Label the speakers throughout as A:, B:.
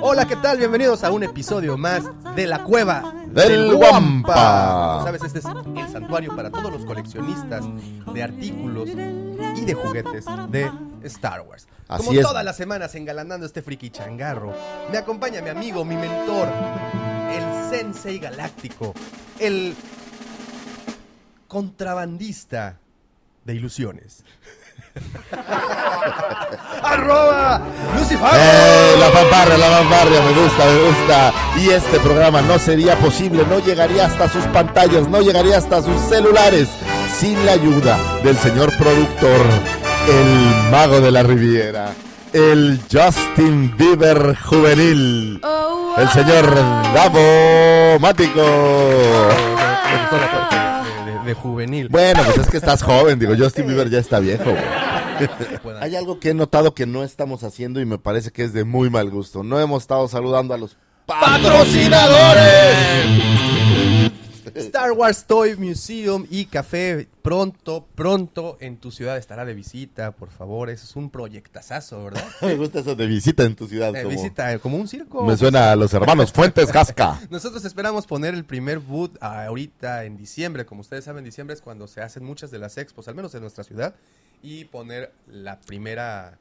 A: Hola, ¿qué tal? Bienvenidos a un episodio más de La Cueva
B: Del Guampa.
A: Sabes, este es el santuario para todos los coleccionistas de artículos y de juguetes de Star Wars.
B: Así
A: Como
B: es.
A: todas las semanas engalanando este friki changarro, me acompaña mi amigo, mi mentor, el Sensei Galáctico, el contrabandista de ilusiones. ¡Arroba! ¡Lucifer!
B: ¡Eh! La fanfarria, la fanfarria, me gusta, me gusta. Y este programa no sería posible, no llegaría hasta sus pantallas, no llegaría hasta sus celulares sin la ayuda del señor productor, el mago de la Riviera, el Justin Bieber juvenil, el señor Davo Mático.
A: Parte de, de- de juvenil.
B: Bueno, pues es que estás joven, digo, Justin Bieber ya está viejo. güey. Hay algo que he notado que no estamos haciendo y me parece que es de muy mal gusto. No hemos estado saludando a los patrocinadores.
A: Star Wars Toy Museum y Café pronto, pronto en tu ciudad estará de visita, por favor. Eso es un proyectazazo, ¿verdad?
B: Me gusta eso de visita en tu ciudad.
A: Eh,
B: como-
A: visita, como un circo.
B: Me suena a los hermanos Fuentes Gasca.
A: Nosotros esperamos poner el primer boot ahorita en diciembre. Como ustedes saben, diciembre es cuando se hacen muchas de las expos, al menos en nuestra ciudad. Y poner la primera,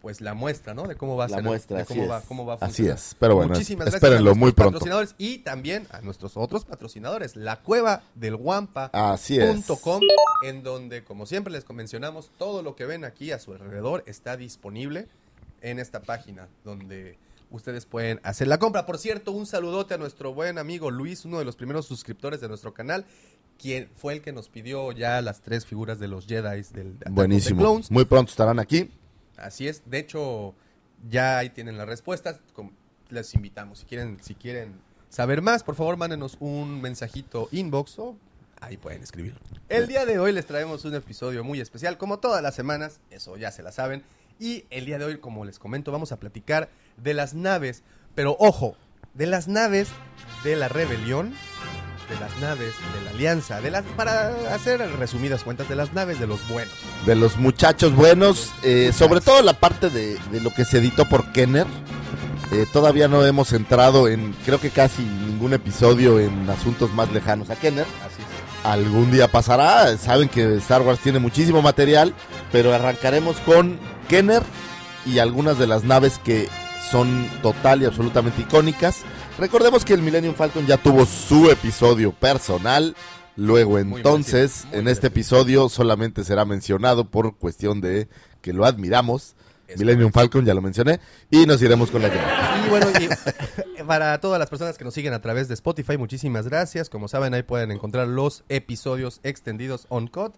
A: pues la muestra, ¿no? De cómo va a
B: La
A: ser.
B: muestra,
A: de
B: así
A: cómo
B: es.
A: va, cómo va a
B: Así es, pero bueno,
A: Muchísimas
B: es-
A: gracias a
B: muy pronto.
A: patrocinadores y también a nuestros otros patrocinadores, la cueva del Guampa.
B: Así es.
A: .com, en donde, como siempre les mencionamos, todo lo que ven aquí a su alrededor está disponible en esta página, donde ustedes pueden hacer la compra. Por cierto, un saludote a nuestro buen amigo Luis, uno de los primeros suscriptores de nuestro canal, quien fue el que nos pidió ya las tres figuras de los Jedi del Attack of the
B: Buenísimo.
A: Clones.
B: Muy pronto estarán aquí.
A: Así es. De hecho, ya ahí tienen las respuestas. Les invitamos. Si quieren, si quieren saber más, por favor, mándenos un mensajito inbox o ahí pueden escribirlo. El día de hoy les traemos un episodio muy especial, como todas las semanas, eso ya se la saben. Y el día de hoy, como les comento, vamos a platicar de las naves, pero ojo, de las naves de la rebelión, de las naves de la alianza, de las, para hacer resumidas cuentas, de las naves de los buenos.
B: De los muchachos buenos, eh, sobre todo la parte de, de lo que se editó por Kenner. Eh, todavía no hemos entrado en, creo que casi ningún episodio en asuntos más lejanos a Kenner.
A: Así es.
B: algún día pasará. Saben que Star Wars tiene muchísimo material, pero arrancaremos con Kenner y algunas de las naves que son total y absolutamente icónicas. Recordemos que el Millennium Falcon ya tuvo su episodio personal. Luego
A: Muy
B: entonces,
A: muy
B: en este episodio solamente será mencionado por cuestión de que lo admiramos.
A: Es
B: Millennium Falcon, ya lo mencioné. Y nos iremos con la llave.
A: Y bueno, y para todas las personas que nos siguen a través de Spotify, muchísimas gracias. Como saben, ahí pueden encontrar los episodios extendidos on cut,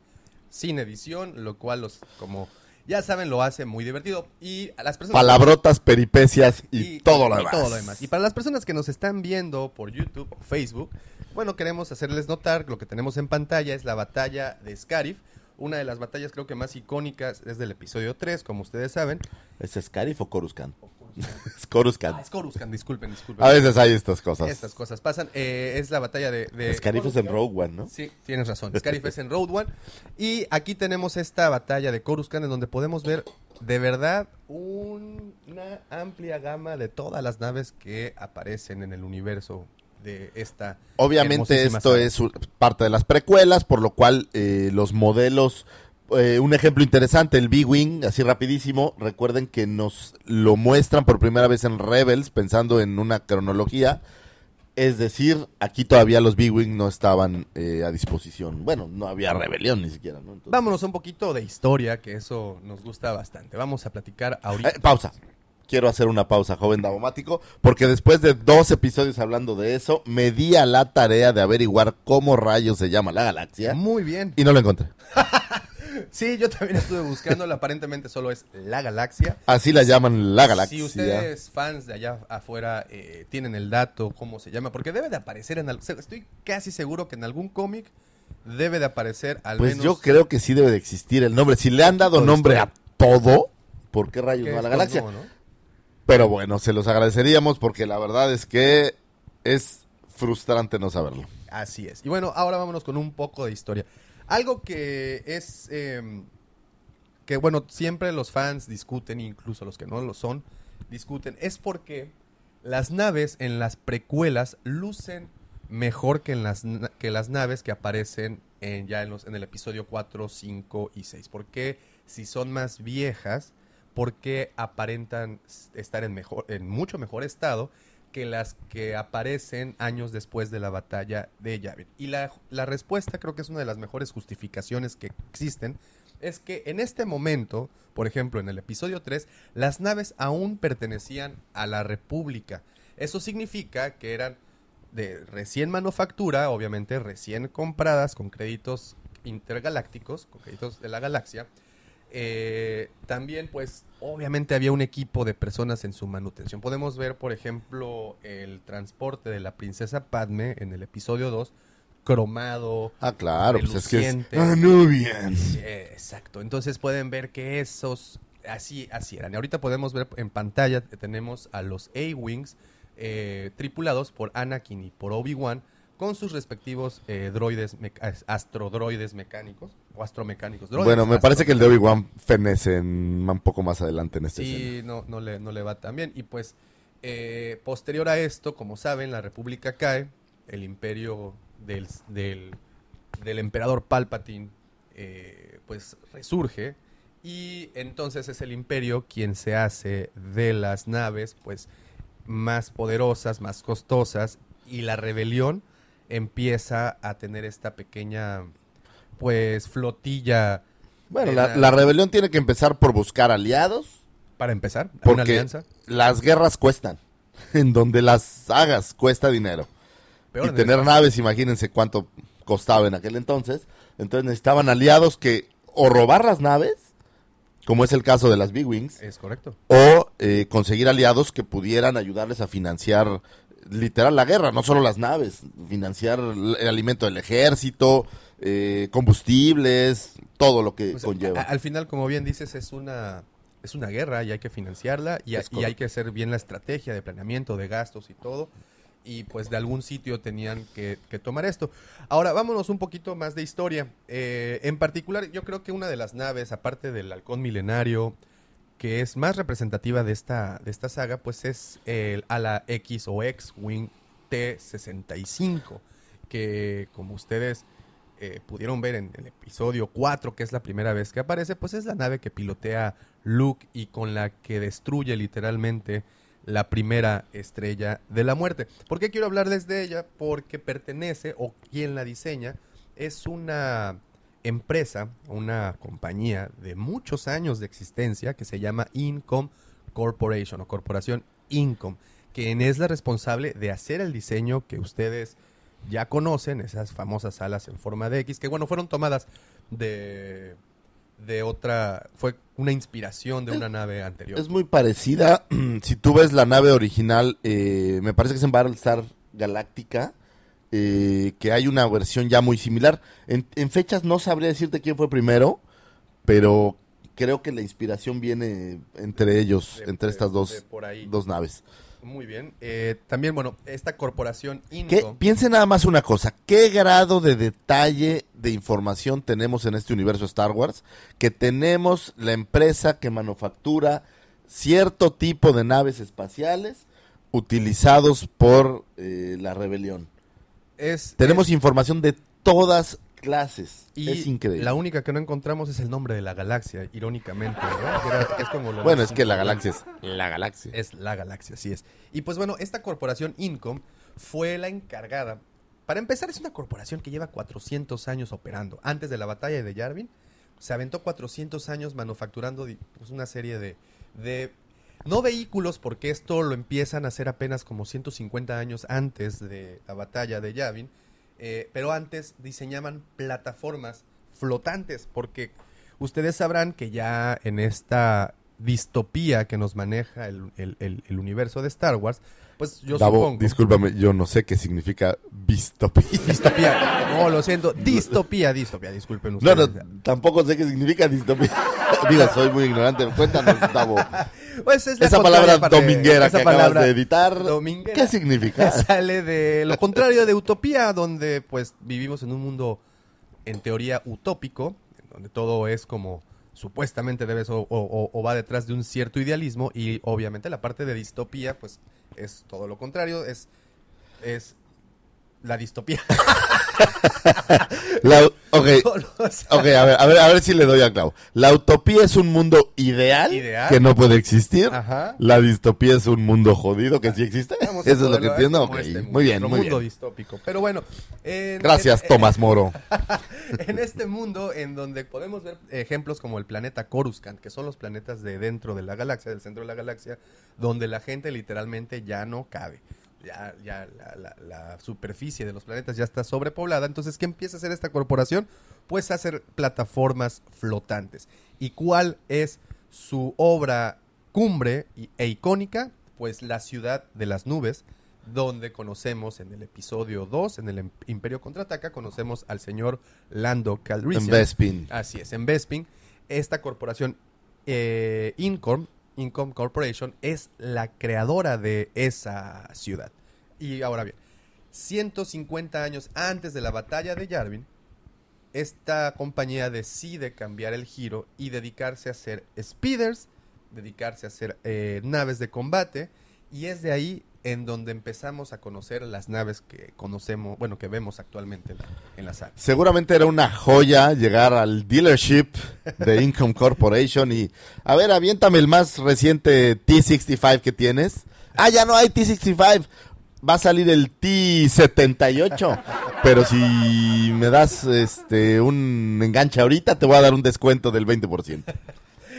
A: sin edición, lo cual los, como ya saben, lo hace muy divertido. Y a las personas
B: Palabrotas, peripecias y, todo lo
A: y
B: demás.
A: todo lo demás. Y para las personas que nos están viendo por YouTube o Facebook, bueno, queremos hacerles notar que lo que tenemos en pantalla es la batalla de Scarif. Una de las batallas creo que más icónicas es del episodio 3, como ustedes saben.
B: ¿Es Scarif o Coruscant? Es Coruscant.
A: Ah, es Coruscant, disculpen, disculpen.
B: A veces hay estas cosas.
A: Estas cosas pasan. Eh, es la batalla de... de
B: Scarif es en Rogue One, ¿no?
A: Sí, tienes razón. Scarif es en Road One. Y aquí tenemos esta batalla de Coruscant en donde podemos ver de verdad un- una amplia gama de todas las naves que aparecen en el universo de esta.
B: Obviamente esto
A: saga.
B: es parte de las precuelas, por lo cual eh, los modelos... eh, un ejemplo interesante, el B-Wing, así rapidísimo, recuerden que nos lo muestran por primera vez en Rebels, pensando en una cronología, es decir, aquí todavía los B-Wing no estaban eh, a disposición. Bueno, no había rebelión ni siquiera, ¿no? Entonces-
A: Vámonos a un poquito de historia, que eso nos gusta bastante. Vamos a platicar ahorita.
B: Eh, pausa. Quiero hacer una pausa, joven Davomático, porque después de dos episodios hablando de eso, me di a la tarea de averiguar cómo rayos se llama la galaxia
A: Muy bien.
B: y no lo encontré.
A: Sí, yo también estuve buscándolo. Aparentemente solo es la galaxia.
B: Así la llaman la galaxia.
A: Si ustedes, fans de allá afuera, eh, tienen el dato, cómo se llama, porque debe de aparecer en algún... Estoy casi seguro que en algún cómic debe de aparecer al
B: Pues
A: menos...
B: yo creo que sí debe de existir el nombre. Si le han dado nombre a todo, ¿por qué rayos no a la galaxia?
A: no, ¿no?
B: Pero bueno, se los agradeceríamos porque la verdad es que es frustrante no saberlo.
A: Así es. Y bueno, ahora vámonos con un poco de historia. Algo que es... eh, que bueno, siempre los fans discuten, incluso los que no lo son, discuten es porque las naves en las precuelas lucen mejor que, en las, que las naves que aparecen en, ya en, los, en el episodio 4, 5 y 6. ¿Por qué si son más viejas? ¿Por qué aparentan estar en, mejor, en mucho mejor estado que las que aparecen años después de la batalla de Yavin? Y la, la respuesta creo que es una de las mejores justificaciones que existen. Es que en este momento, por ejemplo, en el episodio 3, las naves aún pertenecían a la República. Eso significa que eran de recién manufactura, obviamente recién compradas con créditos intergalácticos, con créditos de la galaxia. Eh, también, pues, obviamente había un equipo de personas en su manutención. Podemos ver, por ejemplo, el transporte de la princesa Padme en el episodio 2, cromado.
B: Ah, claro, pues es que es
A: Reluciente.
B: Anubian.
A: Eh, exacto. Entonces pueden ver que esos así, así eran. Y ahorita podemos ver en pantalla, eh, tenemos a los A-Wings eh, tripulados por Anakin y por Obi-Wan con sus respectivos eh, droides, astrodroides mecánicos o astromecánicos. Droides
B: Bueno, me parece que el de. Obi-Wan fenece en- un poco más adelante en este escena.
A: Sí, no, no, le, no le va tan bien. Y pues, eh, posterior a esto, como saben, la República cae, el imperio del, del, del emperador Palpatine, eh, pues resurge, y entonces es el imperio quien se hace de las naves, pues, más poderosas, más costosas, y la rebelión empieza a tener esta pequeña, pues, flotilla.
B: Bueno, la, la rebelión tiene que empezar por buscar aliados,
A: Para empezar, una
B: porque
A: alianza.
B: las guerras cuestan. En donde las hagas cuesta dinero.
A: Peor
B: y tener naves, imagínense cuánto costaba en aquel entonces. Entonces necesitaban aliados que o robar las naves, como es el caso de las B-Wings,
A: Es correcto.
B: o eh, conseguir aliados que pudieran ayudarles a financiar literal la guerra, no solo las naves, financiar el el alimento del ejército, eh, combustibles, todo lo que conlleva.
A: a- al final, como bien dices, es una, es una guerra y hay que financiarla y, hay que hacer bien la estrategia de planeamiento, de gastos y todo. Y pues de algún sitio tenían que, que tomar esto. Ahora, vámonos un poquito más de historia. Eh, en particular, yo creo que una de las naves, aparte del halcón milenario, que es más representativa de esta, de esta saga, pues es el ala X o X-Wing T-65, que como ustedes pudieron ver en el episodio 4, que es la primera vez que aparece, pues es la nave que pilotea Luke y con la que destruye literalmente la primera estrella de la muerte. ¿Por qué quiero hablarles de ella? Porque pertenece, o quien la diseña, es una empresa, una compañía de muchos años de existencia que se llama Income Corporation o Corporación Income, quien es la responsable de hacer el diseño que ustedes ya conocen, esas famosas alas en forma de X, que bueno, fueron tomadas de, de otra, fue una inspiración de una nave anterior.
B: Es muy parecida. si tú ves la nave original, eh, me parece que es en Battlestar Galáctica, eh, que hay una versión ya muy similar. En, en fechas no sabría decirte quién fue primero, pero creo que la inspiración viene entre ellos,
A: De-
B: entre
A: de-
B: estas dos, dos naves.
A: Muy bien. Eh, también, bueno, esta corporación. Income...
B: Piense nada más una cosa, ¿qué grado de detalle de información tenemos en este universo Star Wars? Que tenemos la empresa que manufactura cierto tipo de naves espaciales utilizados por eh, la rebelión.
A: Es,
B: Tenemos
A: es-
B: información de todas clases.
A: y
B: es increíble.
A: la única que no encontramos es el nombre de la galaxia, irónicamente. es como lo
B: Bueno, es que la galaxia es la galaxia.
A: Es la galaxia, así es. Y pues bueno, esta corporación Incom fue la encargada. Para empezar, es una corporación que lleva 400 años operando. Antes de la batalla de Yavin, se aventó 400 años manufacturando pues, una serie de, de- No vehículos, porque esto lo empiezan a hacer apenas como 150 años antes de la batalla de Yavin. Eh, pero antes diseñaban plataformas flotantes, porque ustedes sabrán que ya en esta distopía que nos maneja el, el- el- el universo de Star Wars, pues yo
B: Davo,
A: supongo...
B: discúlpame, yo no sé qué significa.
A: Distopía. No, lo siento. Distopía, distopía. Disculpen
B: No,
A: ustedes.
B: no, tampoco sé qué significa distopía. Digo, soy muy ignorante. Cuéntanos, Davo.
A: Pues es la
B: Esa palabra
A: parte-
B: dominguera
A: esa
B: que acabas de editar, ¿qué significa?
A: Sale de lo contrario de utopía, donde pues vivimos en un mundo en teoría utópico, donde todo es como supuestamente debe o, o- o va detrás de un cierto idealismo y obviamente la parte de distopía pues es todo lo contrario, es, es la distopía.
B: La- ok,
A: O sea,
B: ok, a ver, a ver, a ver si le doy a clavo. La utopía es un mundo ideal,
A: Ideal.
B: que no puede existir.
A: Ajá.
B: La distopía es un mundo jodido que sí existe.
A: Vamos
B: Eso es lo que entiendo.
A: como
B: Ok,
A: este mundo,
B: muy bien, muy
A: mundo
B: bien.
A: distópico. Pero bueno, en-
B: Gracias,
A: en-
B: Tomás Moro.
A: en este mundo en donde podemos ver ejemplos como el planeta Coruscant, que son los planetas de dentro de la galaxia, del centro de la galaxia, donde la gente literalmente ya no cabe. Ya, ya la, la- la superficie de los planetas ya está sobrepoblada. Entonces, ¿qué empieza a hacer esta corporación? Pues a hacer plataformas flotantes. ¿Y cuál es su obra cumbre e icónica? Pues la ciudad de las nubes, donde conocemos en el episodio 2, en el Im- Imperio Contraataca, conocemos al señor Lando
B: En
A: Calrissian.
B: Bespin.
A: Así es, en Bespin, esta corporación eh, Incom Corporation es la creadora de esa ciudad. Y ahora bien, 150 años antes de la batalla de Yavin, esta compañía decide cambiar el giro y dedicarse a hacer speeders, dedicarse a hacer eh, naves de combate, y es de ahí en donde empezamos a conocer las naves que conocemos, bueno, que vemos actualmente en la, en la saga.
B: Seguramente era una joya llegar al dealership de Income Corporation y, a ver, aviéntame el más reciente T65 que tienes. Ah, ya no hay T65. Va a salir el T78. Pero si me das este un enganche ahorita, te voy a dar un descuento del 20%.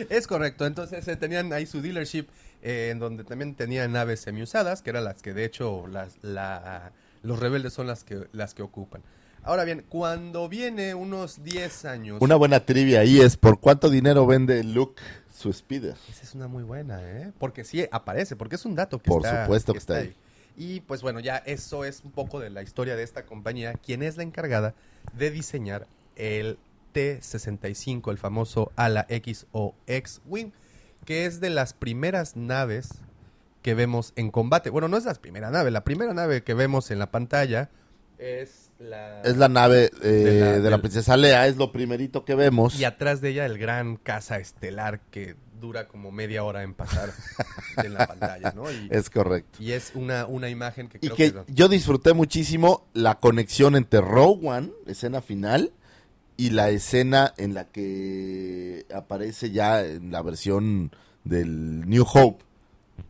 A: Es correcto, entonces eh, tenían ahí su dealership eh, en donde también tenían naves semiusadas, que eran las que de hecho las, la- los rebeldes son las que, las que ocupan. Ahora bien, cuando viene unos 10 años...
B: Una buena trivia ahí es por cuánto dinero vende Luke su speeder.
A: Esa es una muy buena, ¿eh? Porque sí aparece, porque es un dato que
B: Por
A: está
B: supuesto que está ahí.
A: Y pues bueno, ya eso es un poco de la historia de esta compañía, quien es la encargada de diseñar el T-65, el famoso ala X o X-Wing, que es de las primeras naves que vemos en combate. Bueno, no es la primera nave, la primera nave que vemos en la pantalla es la...
B: Es la nave eh,
A: De la-
B: de, la,
A: del-
B: princesa Lea, es lo primerito que vemos.
A: Y atrás de ella el gran caza estelar que dura como media hora en pasar en la pantalla, ¿no? Y,
B: Es correcto.
A: y es una, una imagen que
B: Y
A: creo
B: que
A: que...
B: yo disfruté muchísimo la conexión entre One, escena final, y la escena en la que aparece ya en la versión del New Hope.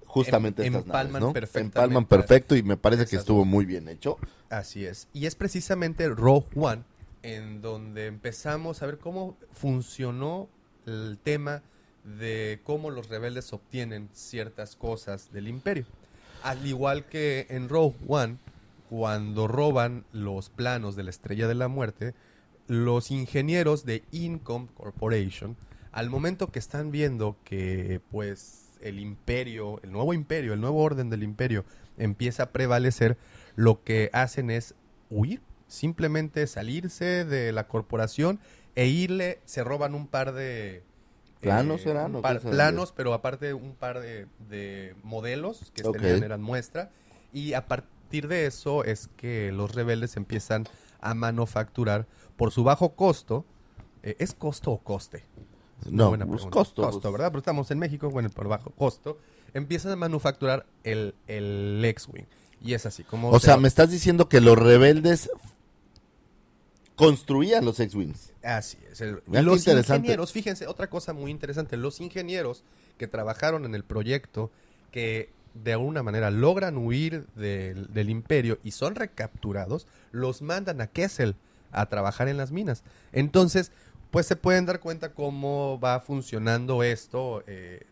B: Justamente
A: Em-
B: estas naves,
A: empalman
B: ¿no?
A: perfectamente
B: Empalman perfecto y me parece que estuvo muy bien hecho.
A: Así es. Y es precisamente Rogue One en donde empezamos a ver cómo funcionó el tema de cómo los rebeldes obtienen ciertas cosas del imperio. Al igual que en Rogue One, cuando roban los planos de la Estrella de la Muerte, los ingenieros de Income Corporation, al momento que están viendo que pues el imperio, el nuevo imperio, el nuevo orden del imperio empieza a prevalecer, lo que hacen es huir, simplemente salirse de la corporación e irle, se roban un par de
B: ¿Planos
A: eh,
B: eran
A: par- planos, pero aparte un par de, de modelos que
B: Ok.
A: tenían, eran muestra y a partir de eso es que los rebeldes empiezan a manufacturar por su bajo costo. eh, ¿Es costo o coste?
B: No,
A: buena
B: pues costo.
A: Costo,
B: pues.
A: ¿verdad? Pero estamos en México, bueno, por bajo costo. Empiezan a manufacturar el, el X-Wing. Y es así como...
B: O
A: se
B: sea,
A: va-
B: me estás diciendo que los rebeldes construían los X-Wings.
A: Así es. el- los ingenieros, fíjense, otra cosa muy interesante, los ingenieros que trabajaron en el proyecto, que de alguna manera logran huir del, del imperio y son recapturados, los mandan a Kessel a trabajar en las minas. Entonces, pues se pueden dar cuenta cómo va funcionando esto, eh,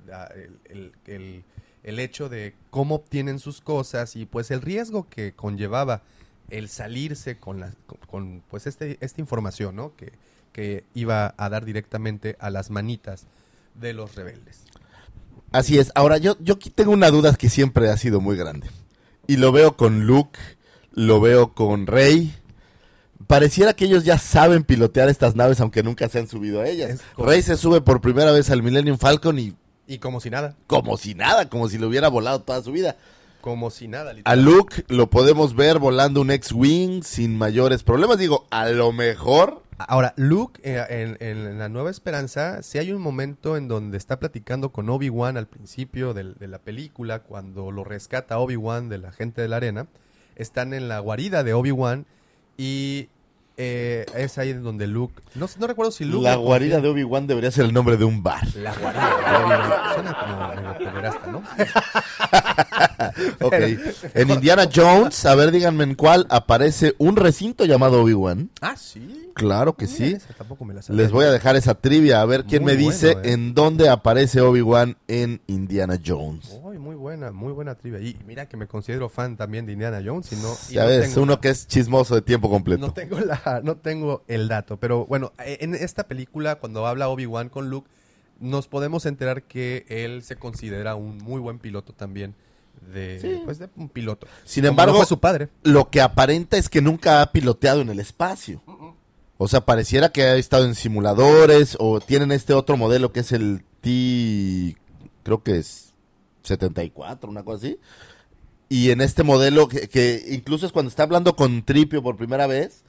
A: el- el- el hecho de cómo obtienen sus cosas y pues el riesgo que conllevaba el salirse con, la, con, con, pues este, esta información, ¿no? Que, que iba a dar directamente a las manitas de los rebeldes.
B: Así es. Ahora, yo, yo aquí tengo una duda que siempre ha sido muy grande. Y lo veo con Luke, lo veo con Rey. Pareciera que ellos ya saben pilotear estas naves, aunque nunca se han subido a ellas. Rey se sube por primera vez al Millennium Falcon y
A: Y como si nada,
B: como si nada, como si lo hubiera volado toda su vida.
A: como si nada,
B: A. Luke lo podemos ver volando un X-Wing sin mayores problemas. Digo, a lo mejor,
A: Ahora, Luke, eh, en, en La Nueva Esperanza, sí hay un momento en donde está platicando con Obi-Wan al principio del- de la película, cuando lo rescata Obi-Wan de la gente de la arena. Están en la guarida de Obi-Wan y eh, es ahí en donde Luke... No, no recuerdo si Luke...
B: La guarida
A: confía-
B: de Obi-Wan debería ser el nombre de un bar.
A: La guarida de Obi-Wan. Suena como pederasta, ¿no?
B: Ok. En Indiana Jones, a ver, díganme en cuál aparece un recinto llamado Obi-Wan.
A: Ah, sí.
B: Claro que sí.
A: esa tampoco me la sabía.
B: Les voy a dejar esa trivia a ver quién
A: Muy
B: me dice
A: eh.
B: en dónde aparece Obi-Wan en Indiana Jones.
A: Uy, muy buena, muy buena trivia. Y mira que me considero fan también de Indiana Jones y no... y
B: Ya
A: no
B: ves,
A: tengo-
B: uno que es chismoso de tiempo completo.
A: No tengo, la, no tengo el dato, pero bueno, eh, en esta película, cuando habla Obi-Wan con Luke, nos podemos enterar que él se considera un muy buen piloto también. De,
B: Sí.
A: pues de un piloto.
B: Sin
A: Como
B: embargo,
A: fue su padre.
B: lo que aparenta es que nunca ha piloteado en el espacio. O sea, pareciera que ha estado en simuladores o tienen este otro modelo que es el T, creo que es 74, una cosa así. Y en este modelo que, que incluso es cuando está hablando con Tripio por primera vez,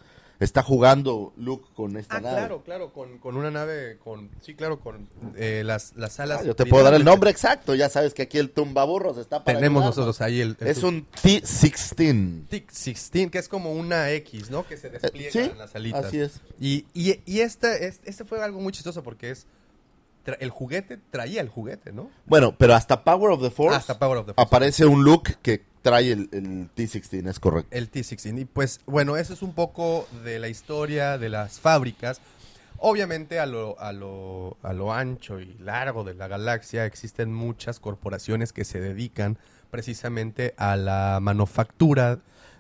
B: está jugando Luke con esta
A: Ah,
B: nave.
A: claro, claro, con, con una nave, con sí, claro, con eh, las, las alas.
B: Ah, yo te puedo dar el nombre exacto, ya sabes que aquí el tumbaburros está para
A: Tenemos nosotros ahí el... el
B: Es un T-16.
A: TIC-16, que es como una X, ¿no? Que se despliega
B: Eh, sí,
A: en las alitas.
B: así es.
A: Y, y, y esta, es- este fue algo muy chistoso porque es... el juguete traía el juguete, ¿no?
B: Bueno, pero hasta Power of the Force
A: Hasta Power of the Force.
B: aparece un Luke que trae el, el T-16, es correcto.
A: El T-16. Y pues, bueno, eso es un poco de la historia de las fábricas. Obviamente, a lo, a lo, a lo ancho y largo de la galaxia existen muchas corporaciones que se dedican precisamente a la manufactura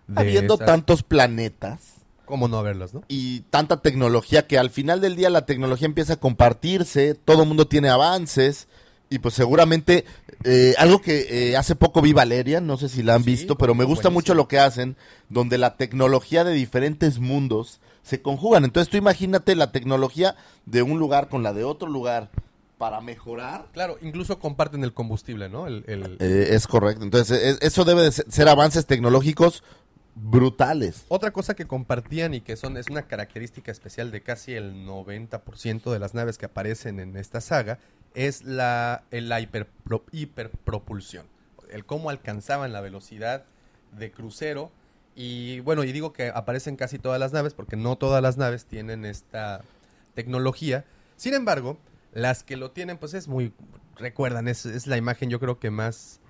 A: de.
B: Habiendo
A: esas-
B: tantos planetas
A: ¿Cómo no verlas, no?
B: y tanta tecnología que al final del día la tecnología empieza a compartirse, todo el mundo tiene avances y pues seguramente eh, algo que eh, hace poco vi Valeria, no sé si la han
A: Sí,
B: visto, pero me gusta
A: buenísimo.
B: mucho lo que hacen, donde la tecnología de diferentes mundos se conjugan. Entonces tú imagínate la tecnología de un lugar con la de otro lugar para mejorar.
A: Claro, incluso comparten el combustible, ¿no? El, el-
B: Eh, es correcto. Entonces es- eso debe de ser, ser avances tecnológicos brutales.
A: Otra cosa que compartían y que son es una característica especial de casi el 90% de las naves que aparecen en esta saga es la, la hiperpro- hiperpropulsión. El cómo alcanzaban la velocidad de crucero. Y bueno, y digo que aparecen casi todas las naves porque no todas las naves tienen esta tecnología. Sin embargo, las que lo tienen, pues es muy. Recuerdan, es, es la imagen yo creo que más,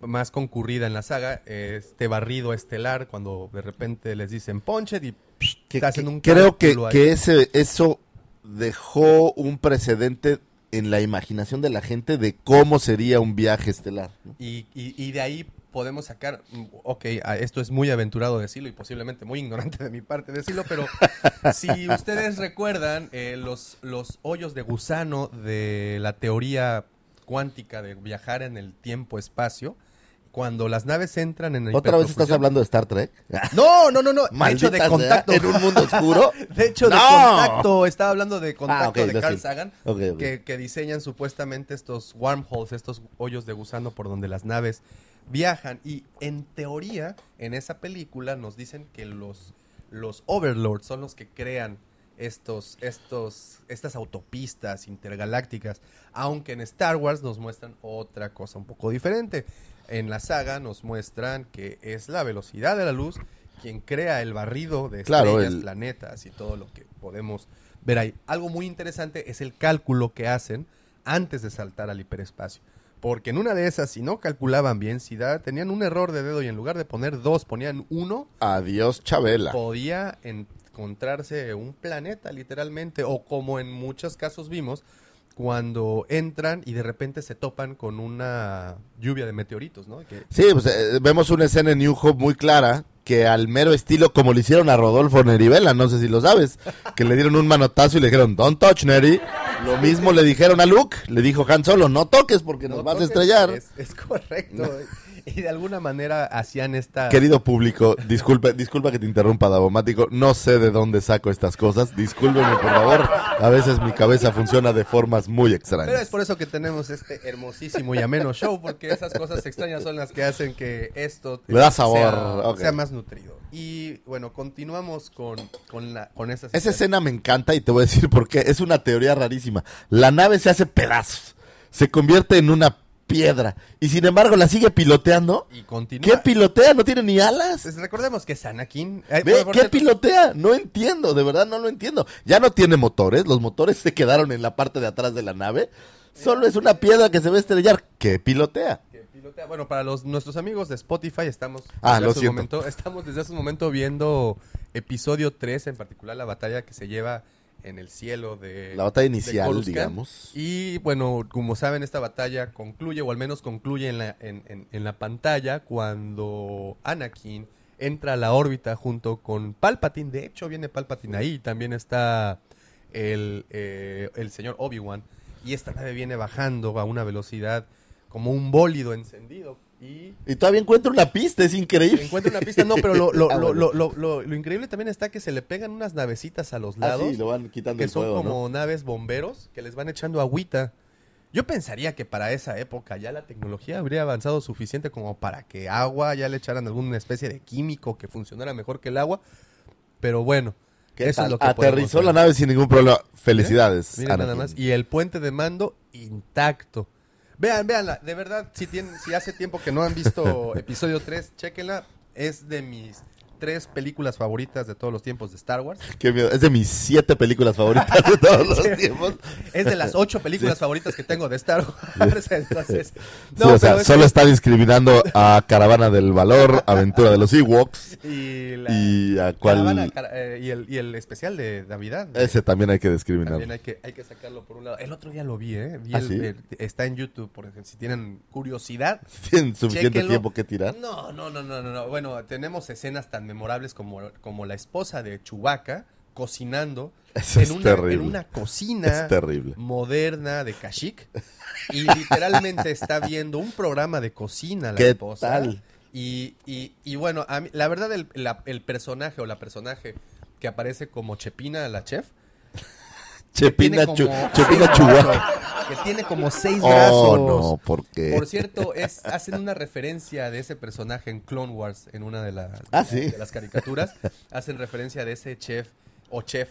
A: más concurrida en la saga. Este barrido estelar, cuando de repente les dicen Punched y psh,
B: Que-
A: hacen un
B: creo que, que ese, eso dejó un precedente en la imaginación de la gente de cómo sería un viaje estelar. ¿no?
A: Y, y- y de ahí podemos sacar, ok, esto es muy aventurado decirlo y posiblemente muy ignorante de mi parte decirlo, pero si ustedes recuerdan eh, los, los hoyos de gusano de la teoría cuántica de viajar en el tiempo-espacio, cuando las naves entran en el
B: ¿Otra vez estás hablando de Star Trek?
A: No, no, no, no. De hecho, de contacto.
B: en un mundo oscuro.
A: De hecho, de contacto. Estaba hablando de contacto
B: Ah, ok,
A: de Carl. Sagan.
B: Ok, ok.
A: Que, que diseñan supuestamente estos wormholes, estos hoyos de gusano por donde las naves viajan. Y en teoría, en esa película nos dicen que los, los overlords son los que crean estos, estos, estas autopistas intergalácticas. Aunque en Star Wars nos muestran otra cosa un poco diferente. En la saga nos muestran que es la velocidad de la luz quien crea el barrido de
B: Claro,
A: estrellas,
B: el-
A: planetas y todo lo que podemos ver ahí. Algo muy interesante es el cálculo que hacen antes de saltar al hiperespacio. Porque en una de esas, si no calculaban bien, si da- tenían un error de dedo y en lugar de poner dos ponían uno,
B: Adiós, Chabela.
A: podía encontrarse un planeta literalmente. O como en muchos casos vimos, cuando entran y de repente se topan con una lluvia de meteoritos, ¿no? Que-
B: Sí, pues eh, vemos una escena en New Hope muy clara que al mero estilo como le hicieron a Rodolfo Nerivela, no sé si lo sabes, que le dieron un manotazo y le dijeron, don't touch, Neri. Lo mismo le dijeron a Luke, le dijo Han Solo, no toques porque nos
A: No
B: vas a estrellar.
A: Es, es correcto. Y de alguna manera hacían esta...
B: Querido público, disculpe, disculpa que te interrumpa, Davomático. No sé de dónde saco estas cosas. Discúlpeme, por favor. A veces mi cabeza funciona de formas muy extrañas.
A: Pero es por eso que tenemos este hermosísimo y ameno show, porque esas cosas extrañas son las que hacen que esto
B: Le da sabor,
A: sea, más nutrido. Y bueno, continuamos con, con, la, con esa
B: Esa escena me encanta y te voy a decir por qué. Es una teoría rarísima. La nave se hace pedazos. Se convierte en una piedra. Y sin embargo la sigue piloteando.
A: Y continúa.
B: ¿Qué pilotea? ¿No tiene ni alas?
A: Pues recordemos que es Anakin. Ay,
B: Ve,
A: por- por
B: ¿qué pilotea? No entiendo, de verdad no lo entiendo. Ya no tiene motores, los motores se quedaron en la parte de atrás de la nave. Solo es una piedra que se va a estrellar. ¿Qué pilotea?
A: Bueno, para los nuestros amigos de Spotify estamos
B: Ah,
A: desde
B: lo
A: hace un momento, estamos desde hace un momento viendo episodio 3, en particular la batalla que se lleva en el cielo de
B: La batalla inicial,
A: Coruscant.
B: digamos.
A: Y bueno, como saben, esta batalla concluye, o al menos concluye en la, en, en- en la pantalla, cuando Anakin entra a la órbita junto con Palpatine. De hecho, viene Palpatine ahí. También está el, eh, el señor Obi-Wan. Y esta nave viene bajando a una velocidad como un bólido encendido. Y
B: Y todavía encuentro una pista, es increíble.
A: encuentra una pista. No, pero lo, lo,
B: Ah,
A: lo,
B: bueno.
A: lo, lo- lo- lo increíble también está que se le pegan unas navecitas a los
B: Ah,
A: lados
B: sí, lo van quitando
A: que
B: el
A: son
B: fuego,
A: como
B: ¿no?
A: naves bomberos que les van echando agüita. Yo pensaría que para esa época ya la tecnología habría avanzado suficiente como para que agua ya le echaran alguna especie de químico que funcionara mejor que el agua. Pero bueno,
B: ¿Qué
A: eso es lo que
B: Aterrizó la nave sin ningún problema. Felicidades.
A: Miren nada más. Y el puente de mando intacto. Vean, veanla. De verdad, si, tienen, si hace tiempo que no han visto episodio 3, chéquenla. Es de mis tres películas favoritas de todos los tiempos de Star Wars.
B: Qué miedo. Es de mis siete películas favoritas de todos los tiempos.
A: Es de las ocho películas favoritas que tengo de Star Wars. Entonces,
B: Sí, o sea,
A: es
B: solo
A: que-
B: está discriminando a Caravana del Valor, Aventura de los Ewoks
A: y, la
B: y a cuál...
A: caravana, cara- eh, y, el, y el especial de Navidad.
B: Ese también hay que discriminar.
A: También hay que, hay que sacarlo por un lado. El otro día lo vi, ¿eh? Vi
B: ¿Ah,
A: el-
B: sí?
A: el- está en YouTube, por ejemplo, si tienen curiosidad.
B: ¿Tienen suficiente tiempo que tirar?
A: No, no, no, no, no, no. Bueno, tenemos escenas tan memorables como, como la esposa de Chewbacca cocinando
B: Eso
A: en,
B: es
A: una,
B: terrible.
A: en una cocina
B: Es terrible.
A: moderna de Kashyyyk y literalmente está viendo un programa de cocina la
B: ¿Qué
A: esposa.
B: tal?
A: Y, y, y bueno, a mí- la verdad el, la- el personaje o la personaje que aparece como Chepina, la chef,
B: Chepina, Chu- Chepina Chihuahua.
A: brazos, que tiene como seis brazos.
B: Oh, no, ¿por qué?
A: Por cierto, es, hacen una referencia de ese personaje en Clone Wars, en una de, las
B: Ah, ¿sí?
A: de las caricaturas. Hacen referencia de ese chef o chef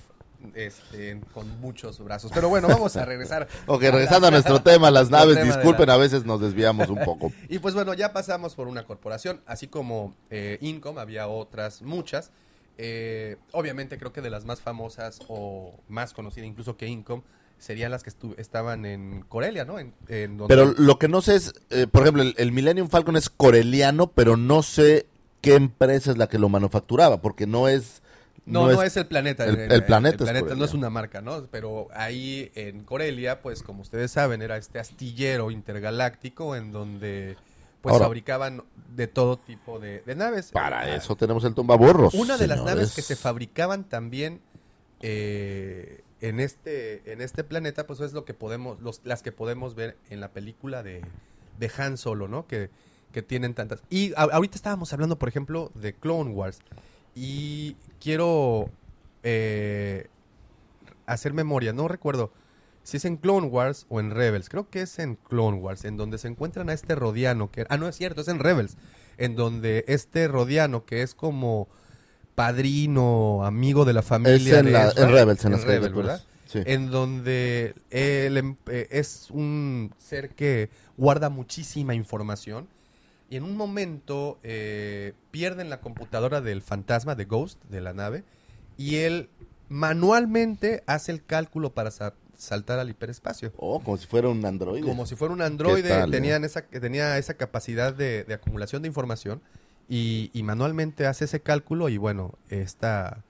A: este, con muchos brazos. Pero bueno, vamos a regresar.
B: Ok, regresando a nuestro tema, las naves,
A: de
B: disculpen,
A: la-
B: a veces nos desviamos un poco.
A: Y pues bueno, ya pasamos por una corporación, así como eh, Incom, había otras muchas. Eh, obviamente creo que de las más famosas o más conocidas incluso que Incom serían las que estu- estaban en Corelia, ¿no? En, en donde-
B: Pero lo que no sé es, eh, por ejemplo, el, el Millennium Falcon es coreliano, pero no sé qué empresa es la que lo manufacturaba, porque no es...
A: No, no, es, el planeta.
B: el- el planeta es
A: no es una marca, ¿no? Pero ahí en Corelia, pues como ustedes saben, era este astillero intergaláctico en donde pues
B: Ahora-
A: fabricaban de todo tipo de, de naves.
B: Para
A: Ah,
B: eso tenemos el tumbaburros.
A: Una de las naves que se fabricaban también eh, en este en este planeta, pues es lo que podemos los, las que podemos ver en la película de, de Han Solo, ¿no? Que, que tienen tantas. Y a- ahorita estábamos hablando, por ejemplo, de Clone Wars y quiero eh, hacer memoria. No recuerdo si es en Clone Wars o en Rebels. Creo que es en Clone Wars, en donde se encuentran a este Rodiano que ah no es cierto, es en Rebels, en donde este Rodiano que es como padrino, amigo de la familia
B: Es en
A: de
B: la-
A: Ezra,
B: en Rebels, en las
A: Rebels. ¿verdad?
B: Sí.
A: En donde él em- eh, es un ser que guarda muchísima información y en un momento eh, pierden la computadora del fantasma, de Ghost, de la nave, y él manualmente hace el cálculo para saltar al hiperespacio.
B: Oh, como si fuera un androide.
A: Como si fuera un androide,
B: tal, eh?
A: tenían esa, tenía esa capacidad de, de acumulación de información y, y manualmente hace ese cálculo y bueno, esta,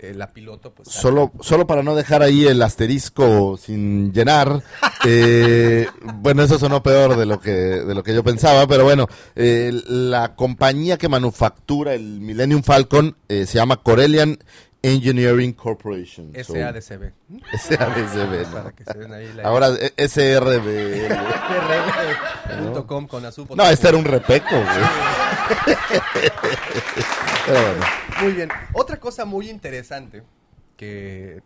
A: eh, la piloto pues...
B: Solo, solo para no dejar ahí el asterisco sin llenar, eh, bueno, eso sonó peor de lo que, de lo que yo pensaba, pero bueno, eh, la compañía que manufactura el Millennium Falcon eh, se llama Corellian Engineering Corporation. So,
A: SADCB.
B: SADCB, ¿no?
A: Para que se den ahí la
B: Ahora eh, SRB.
A: .com con azul.
B: No, este era un repeco, güey. Pero bueno.
A: Muy bien. Otra cosa muy interesante que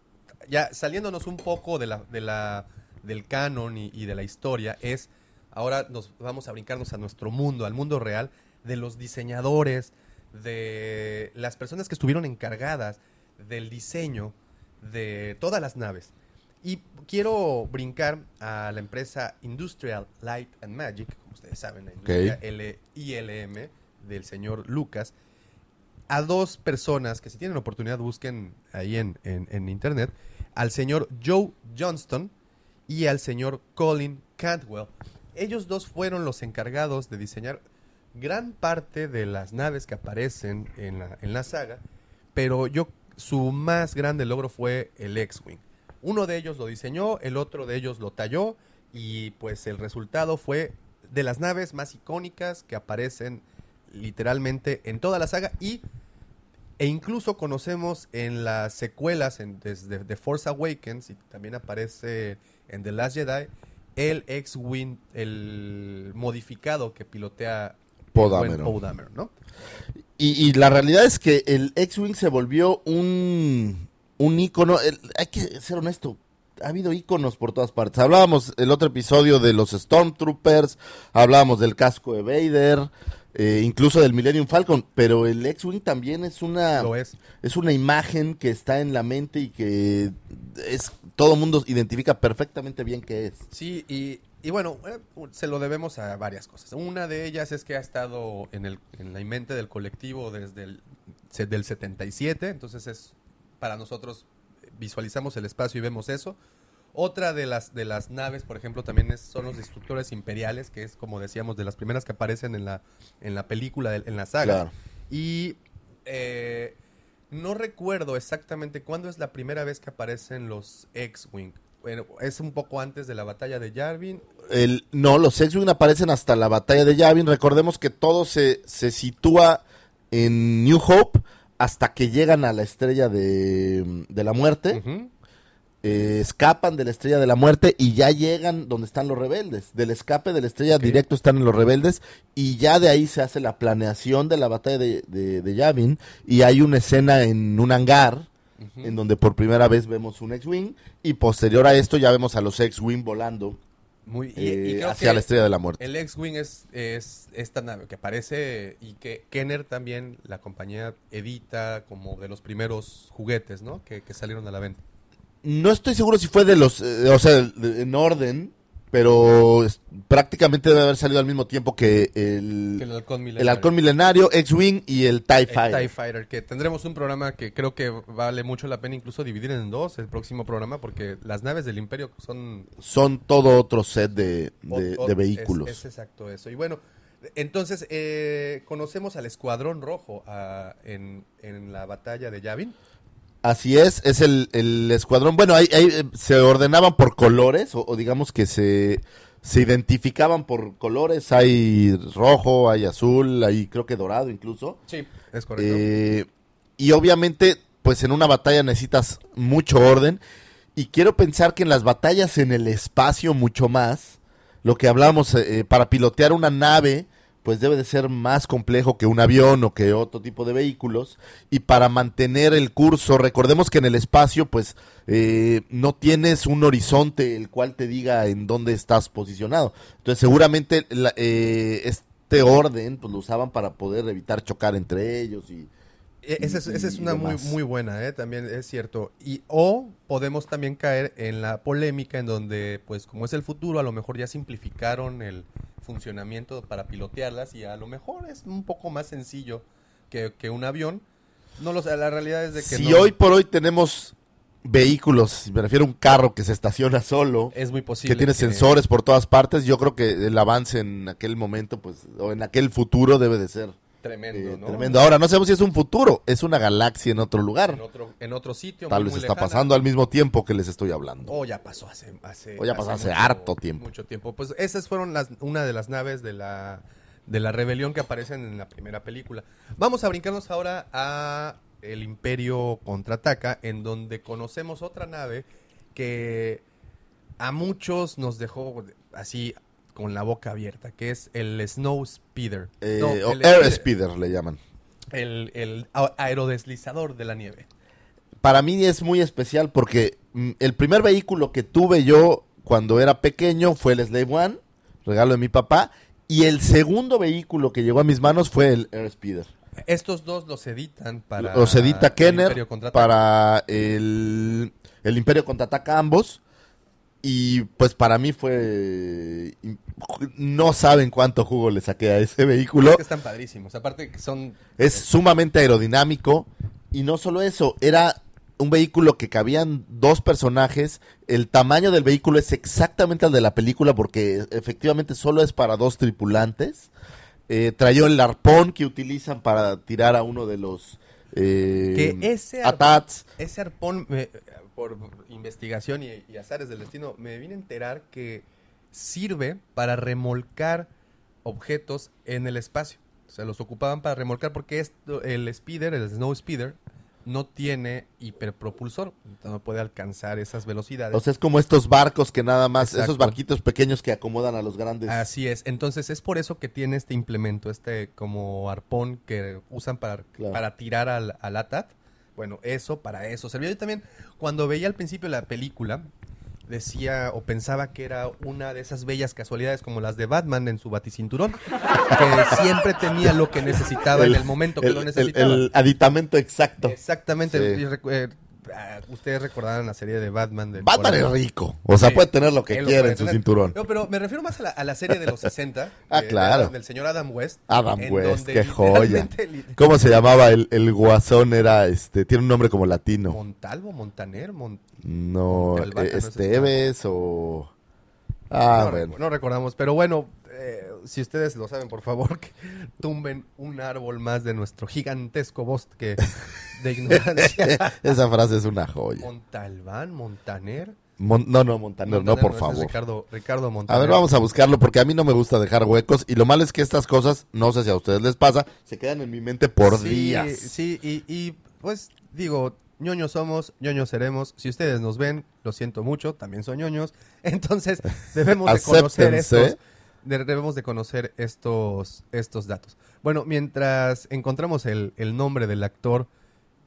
A: ya saliéndonos un poco de la, de la, del canon y, y de la historia es ahora nos vamos a brincarnos a nuestro mundo, al mundo real de los diseñadores, de las personas que estuvieron encargadas del diseño de todas las naves. Y quiero brincar a la empresa Industrial Light and Magic, como ustedes saben, la industria L- ILM del señor Lucas, a dos personas que si tienen oportunidad busquen ahí en, en- en internet, al señor Joe Johnston y al señor Colin Cantwell. Ellos dos fueron los encargados de diseñar gran parte de las naves que aparecen en la, en la saga, pero yo su más grande logro fue el X-Wing. Uno de ellos lo diseñó, el otro de ellos lo talló y pues el resultado fue de las naves más icónicas que aparecen literalmente en toda la saga y e incluso conocemos en las secuelas en, desde The Force Awakens y también aparece en The Last Jedi el X-Wing, el modificado que pilotea
B: Poe Dameron,
A: ¿no?
B: Y, y la realidad es que el X-Wing se volvió un, un ícono. El- hay que ser honesto. Ha habido íconos por todas partes. Hablábamos el otro episodio de los Stormtroopers, hablábamos del casco de Vader, eh, incluso del Millennium Falcon, pero el X-Wing también es una,
A: Lo es.
B: es una imagen que está en la mente y que es todo mundo identifica perfectamente bien qué es.
A: Sí, y, y bueno, eh, se lo debemos a varias cosas. Una de ellas es que ha estado en, el, en la mente del colectivo desde el del 77, entonces es para nosotros visualizamos el espacio y vemos eso. Otra de las de las naves, por ejemplo, también es- son los destructores imperiales, que es como decíamos de las primeras que aparecen en la en la película, en la saga.
B: Claro.
A: Y eh, no recuerdo exactamente cuándo es la primera vez que aparecen los X-Wing. Es un poco antes de la batalla de Yavin.
B: El, no, los X-Wing aparecen hasta la batalla de Yavin. Recordemos que todo se, se sitúa en New Hope hasta que llegan a la estrella de, de la muerte. Eh, escapan de la estrella de la muerte y ya llegan donde están los rebeldes. Del escape de la estrella directo están en los rebeldes y ya de ahí se hace la planeación de la batalla de, de, de Yavin y hay una escena en un hangar En donde por primera vez vemos un X-Wing y posterior a esto ya vemos a los X-Wing volando
A: Muy, y, y
B: eh,
A: creo
B: hacia
A: que
B: la estrella de la muerte.
A: El X-Wing es, es esta nave que aparece y que Kenner también, la compañía, edita como de los primeros juguetes, ¿no? Que, que salieron a la venta.
B: No estoy seguro si fue de los, eh, o sea, de- en orden, pero es- prácticamente debe haber salido al mismo tiempo que el,
A: Que el halcón
B: el
A: milenario.
B: halcón milenario, X-Wing y el TIE
A: El
B: Fighter.
A: TIE Fighter, que tendremos un programa que creo que vale mucho la pena incluso dividir en dos el próximo programa, porque las naves del Imperio son
B: Son todo otro set de, de-
A: O- o-
B: de vehículos.
A: Es, es exacto eso. Y bueno, entonces eh, conocemos al Escuadrón Rojo ah, en, en la batalla de Yavin.
B: Así es, es el, el escuadrón. Bueno, ahí, ahí, eh, se ordenaban por colores, o, o digamos que se, se identificaban por colores. Hay rojo, hay azul, hay creo que dorado incluso.
A: Sí, es correcto.
B: Eh, y obviamente, pues en una batalla necesitas mucho orden. Y quiero pensar que en las batallas en el espacio mucho más, lo que hablamos, eh, para pilotear una nave, pues debe de ser más complejo que un avión o que otro tipo de vehículos. Y para mantener el curso, recordemos que en el espacio, pues eh, no tienes un horizonte el cual te diga en dónde estás posicionado. Entonces seguramente la- eh, este orden, pues lo usaban para poder evitar chocar entre ellos y...
A: E- Esa es, esa es una muy, muy buena, ¿eh? también es cierto. Y o podemos también caer en la polémica en donde, pues como es el futuro, a lo mejor ya simplificaron el funcionamiento para pilotearlas y a lo mejor es un poco más sencillo que, que un avión. No lo sé, la realidad es de que
B: Si
A: no-
B: hoy por hoy tenemos vehículos, me refiero a un carro que se estaciona solo,
A: es muy posible
B: que tiene sensores por todas partes, yo creo que el avance en aquel momento, pues, o en aquel futuro debe de ser
A: tremendo,
B: eh,
A: ¿no?
B: tremendo. Ahora, no sabemos si es un futuro, es una galaxia en otro lugar.
A: En otro, en otro sitio.
B: Tal vez está
A: lejana.
B: pasando al mismo tiempo que les estoy hablando.
A: O ya pasó hace, hace,
B: O ya pasó hace harto tiempo.
A: Mucho tiempo. Pues esas fueron las, una de las naves de la, de la rebelión que aparecen en la primera película. Vamos a brincarnos ahora a el Imperio contraataca, en donde conocemos otra nave que a muchos nos dejó así con la boca abierta, que es el Snow Speeder.
B: Eh,
A: No,
B: o
A: el
B: Air
A: Speeder,
B: Speeder le llaman.
A: el, el aerodeslizador de la nieve.
B: Para mí es muy especial porque mm, el primer vehículo que tuve yo cuando era pequeño fue el Slave One, regalo de mi papá, y el segundo vehículo que llegó a mis manos fue el Air Speeder.
A: Estos dos los editan para...
B: Los edita
A: el
B: Kenner
A: Contraataca.
B: para el, el Imperio contraataca ambos. Y pues para mí fue... No saben cuánto jugo le saqué a ese vehículo.
A: Es que están padrísimos. Aparte que son...
B: Es sumamente aerodinámico. Y no solo eso, era un vehículo que cabían dos personajes. El tamaño del vehículo es exactamente el de la película porque efectivamente solo es para dos tripulantes. Eh, traía el arpón que utilizan para tirar a uno de los eh,
A: Que ese arpón-
B: atats.
A: Ese arpón, me- por investigación y, y azares del destino, me vine a enterar que sirve para remolcar objetos en el espacio. O sea, los ocupaban para remolcar porque esto, el speeder, el snow speeder, no tiene hiperpropulsor. No puede alcanzar esas velocidades.
B: O sea, es como estos barcos que nada más,
A: Exacto.
B: esos barquitos pequeños que acomodan a los grandes.
A: Así es. Entonces es por eso que tiene este implemento, este como arpón que usan para,
B: Claro.
A: para tirar al, al ATAT. Bueno, eso para eso servía. Yo también, cuando veía al principio la película, decía o pensaba que era una de esas bellas casualidades como las de Batman en su baticinturón, que siempre tenía lo que necesitaba en el momento que
B: el-
A: lo
B: el-
A: necesitaba.
B: el aditamento exacto.
A: Exactamente.
B: Sí.
A: Eh, ah, Ustedes recordarán la serie de Batman. del
B: Batman es rico. O sea,
A: Sí.
B: puede tener lo que
A: Él
B: quiera en su cinturón.
A: No, pero me refiero más a la, a la serie de los 60.
B: Ah,
A: de-
B: claro.
A: Del señor Adam West.
B: Adam West, qué joya. ¿Cómo se llamaba el, el guasón? Era, este, tiene un nombre como latino.
A: Montalvo, Montaner, Mon-
B: No,
A: Montalbán,
B: eh,
A: no es
B: Esteves o... Ah,
A: no,
B: bueno.
A: no recordamos, pero bueno, eh, si ustedes lo saben, por favor, que tumben un árbol más de nuestro gigantesco bosque de ignorancia.
B: Esa frase es una joya.
A: Montalbán, Montaner.
B: Mon- no, no, Montaner, no,
A: Montaner,
B: por favor.
A: Ricardo, Ricardo
B: A
A: Montaner.
B: ver, vamos a buscarlo porque a mí no me gusta dejar huecos y lo malo es que estas cosas, no sé si a ustedes les pasa, se quedan en mi mente por
A: Sí,
B: días.
A: Sí, y, y, pues digo, ñoños somos, ñoños seremos. Si ustedes nos ven, lo siento mucho, también son ñoños. Entonces, debemos de conocer estos, debemos de conocer estos, estos datos. Bueno, mientras encontramos el, el nombre del actor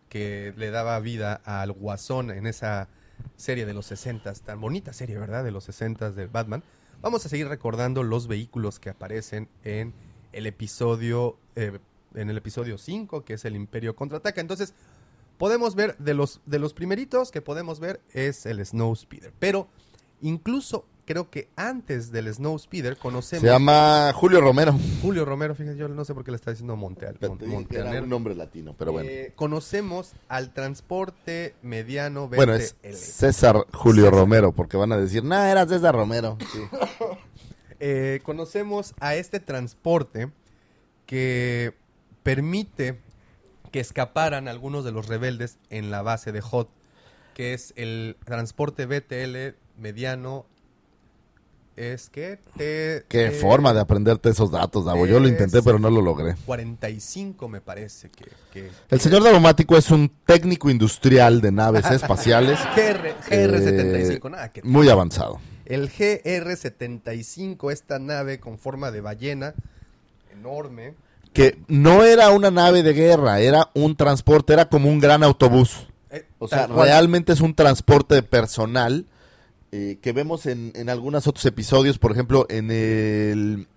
A: que le daba vida al Guasón en esa serie de los 60, tan bonita serie, ¿verdad? De los 60 de Batman. Vamos a seguir recordando los vehículos que aparecen en el episodio eh, en el episodio 5, que es el Imperio contraataca. Entonces, podemos ver de los de los primeritos que podemos ver es el Snow Speeder, pero incluso creo que antes del Snow Speeder conocemos
B: Se llama Julio Romero.
A: Julio Romero, fíjense, yo no sé por qué le está diciendo Monteal,
B: Te
A: Mon-
B: dije que era
A: Montaner.
B: un nombre latino, pero bueno.
A: Eh, conocemos al transporte mediano BTL.
B: Bueno, es César Julio
A: César.
B: Romero, porque van a decir, no, era César Romero. Sí.
A: Eh, conocemos a este transporte que permite que escaparan algunos de los rebeldes en la base de Hot, que es el transporte BTL mediano. Es que te,
B: Qué
A: te-
B: forma de aprenderte esos datos, Davo. Yo lo intenté, pero no lo logré.
A: 45 me parece que... que-
B: El señor Davomático es un técnico industrial de naves espaciales
A: GR, GR75, nada que
B: muy avanzado.
A: El GR-75, esta nave con forma de ballena, enorme.
B: Que no era una nave de guerra, era un transporte, era como un gran autobús.
A: eh,
B: O sea, realmente es un transporte personal eh, que vemos en, en algunos otros episodios, por ejemplo, en el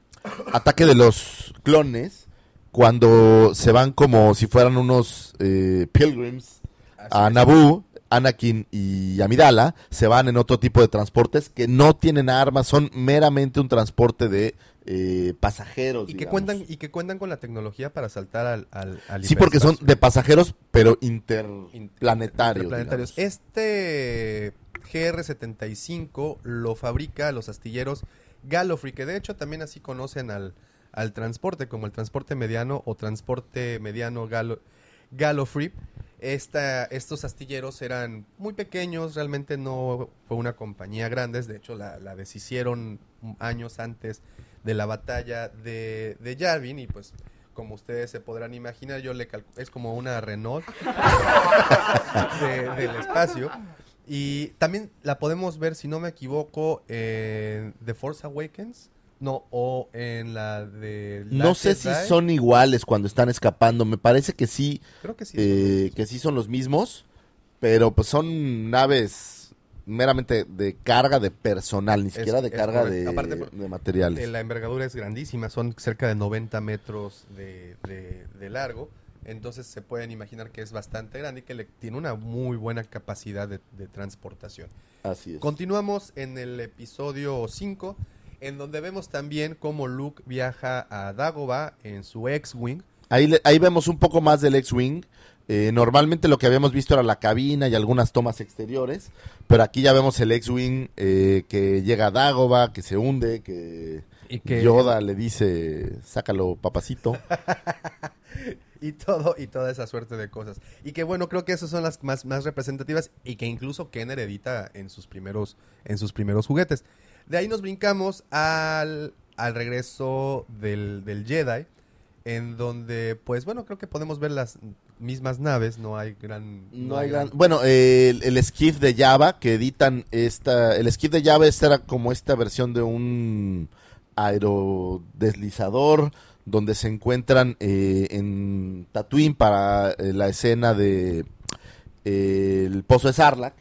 B: ataque de los clones, cuando se van como si fueran unos eh, pilgrims
A: Así
B: a. Naboo, Anakin y Amidala, se van en otro tipo de transportes que no tienen armas, son meramente un transporte de eh, pasajeros.
A: Y que, cuentan, y que cuentan con la tecnología para saltar al, al, al
B: Sí, porque son de pasajeros, pero
A: In-
B: interplanetarios.
A: interplanetarios. Este GR75 lo fabrica los astilleros Gallifrey, que de hecho también así conocen al, al transporte, como el transporte mediano o transporte mediano Gallo- Gallifrey. Esta, estos astilleros eran muy pequeños, realmente no fue una compañía grande, de hecho la, deshicieron años antes de la batalla de, de Yavin y pues como ustedes se podrán imaginar, yo le es como una Renault de- del espacio. Y también la podemos ver, si no me equivoco, en The Force Awakens. No, o en la de...
B: No sé si son iguales cuando están escapando. Me parece que sí,
A: Creo que sí.
B: eh, que sí son los mismos, pero pues son naves meramente de carga de personal, ni siquiera de carga de,
A: Aparte,
B: de materiales.
A: Eh, La envergadura es grandísima, son cerca de 90 metros de, de- de largo. Entonces se pueden imaginar que es bastante grande y que le, tiene una muy buena capacidad de, de transportación.
B: Así es.
A: Continuamos en el episodio 5, en donde vemos también cómo Luke viaja a Dagobah en su X-Wing.
B: Ahí, le- ahí vemos un poco más del X-Wing. Eh, normalmente lo que habíamos visto era la cabina y algunas tomas exteriores, pero aquí ya vemos el X-Wing eh, que llega a Dagobah, que se hunde, que,
A: Y que-
B: Yoda le dice, sácalo papacito.
A: y todo y toda esa suerte de cosas. Y que bueno creo que esas son las más, más representativas y que incluso Kenner edita en sus primeros en sus primeros juguetes. De ahí nos brincamos al, al regreso del, del Jedi en donde pues bueno creo que podemos ver las mismas naves no hay gran
B: No hay gran- Bueno, eh, el, el skiff de Java que editan esta, el skiff de Java esta era como esta versión de un aerodeslizador donde se encuentran eh, en Tatooine para eh, la escena de eh, el pozo de Sarlacc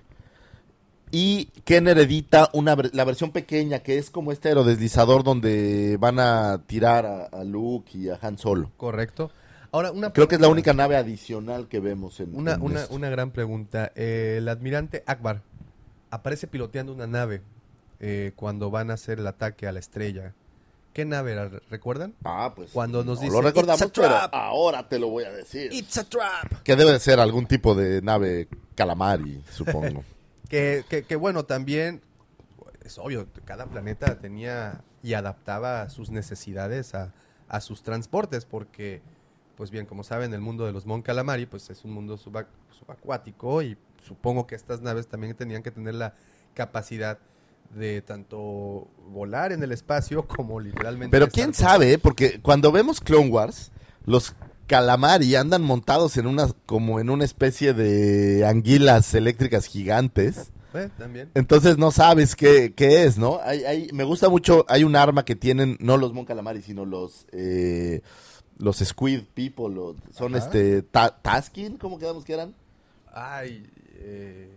B: y Kenner edita una, la versión pequeña que es como este aerodeslizador donde van a tirar a, a Luke y a Han Solo.
A: correcto ahora una
B: Creo que es la única nave adicional que vemos en,
A: Una,
B: en
A: una,
B: esto.
A: una gran pregunta. Eh, el admirante Akbar aparece piloteando una nave eh, cuando van a hacer el ataque a la estrella. ¿Qué nave era? ¿Recuerdan?
B: Ah, pues.
A: Cuando nos
B: no
A: dice,
B: Lo recordamos,
A: "It's a
B: pero
A: trap".
B: ahora te lo voy a decir.
A: It's a trap.
B: Que debe de ser algún tipo de nave calamari, supongo.
A: Que, que, que bueno, también es obvio, cada planeta tenía y adaptaba sus necesidades a, a sus transportes, porque, pues bien, como saben, el mundo de los Mon Calamari, pues es un mundo subac- subacuático y supongo que estas naves también tenían que tener la capacidad de tanto volar en el espacio como literalmente...
B: pero quién sabe, ¿eh? porque cuando vemos Clone Wars, los calamari andan montados en una, como en una especie de anguilas eléctricas gigantes.
A: Eh, también.
B: Entonces no sabes qué, qué es, ¿no? Hay, hay- me gusta mucho, hay un arma que tienen, no los Mon Calamari, sino los eh, los Squid People, los- son
A: Ajá.
B: este, ta- Taskin, ¿cómo quedamos que eran?
A: Ay, eh,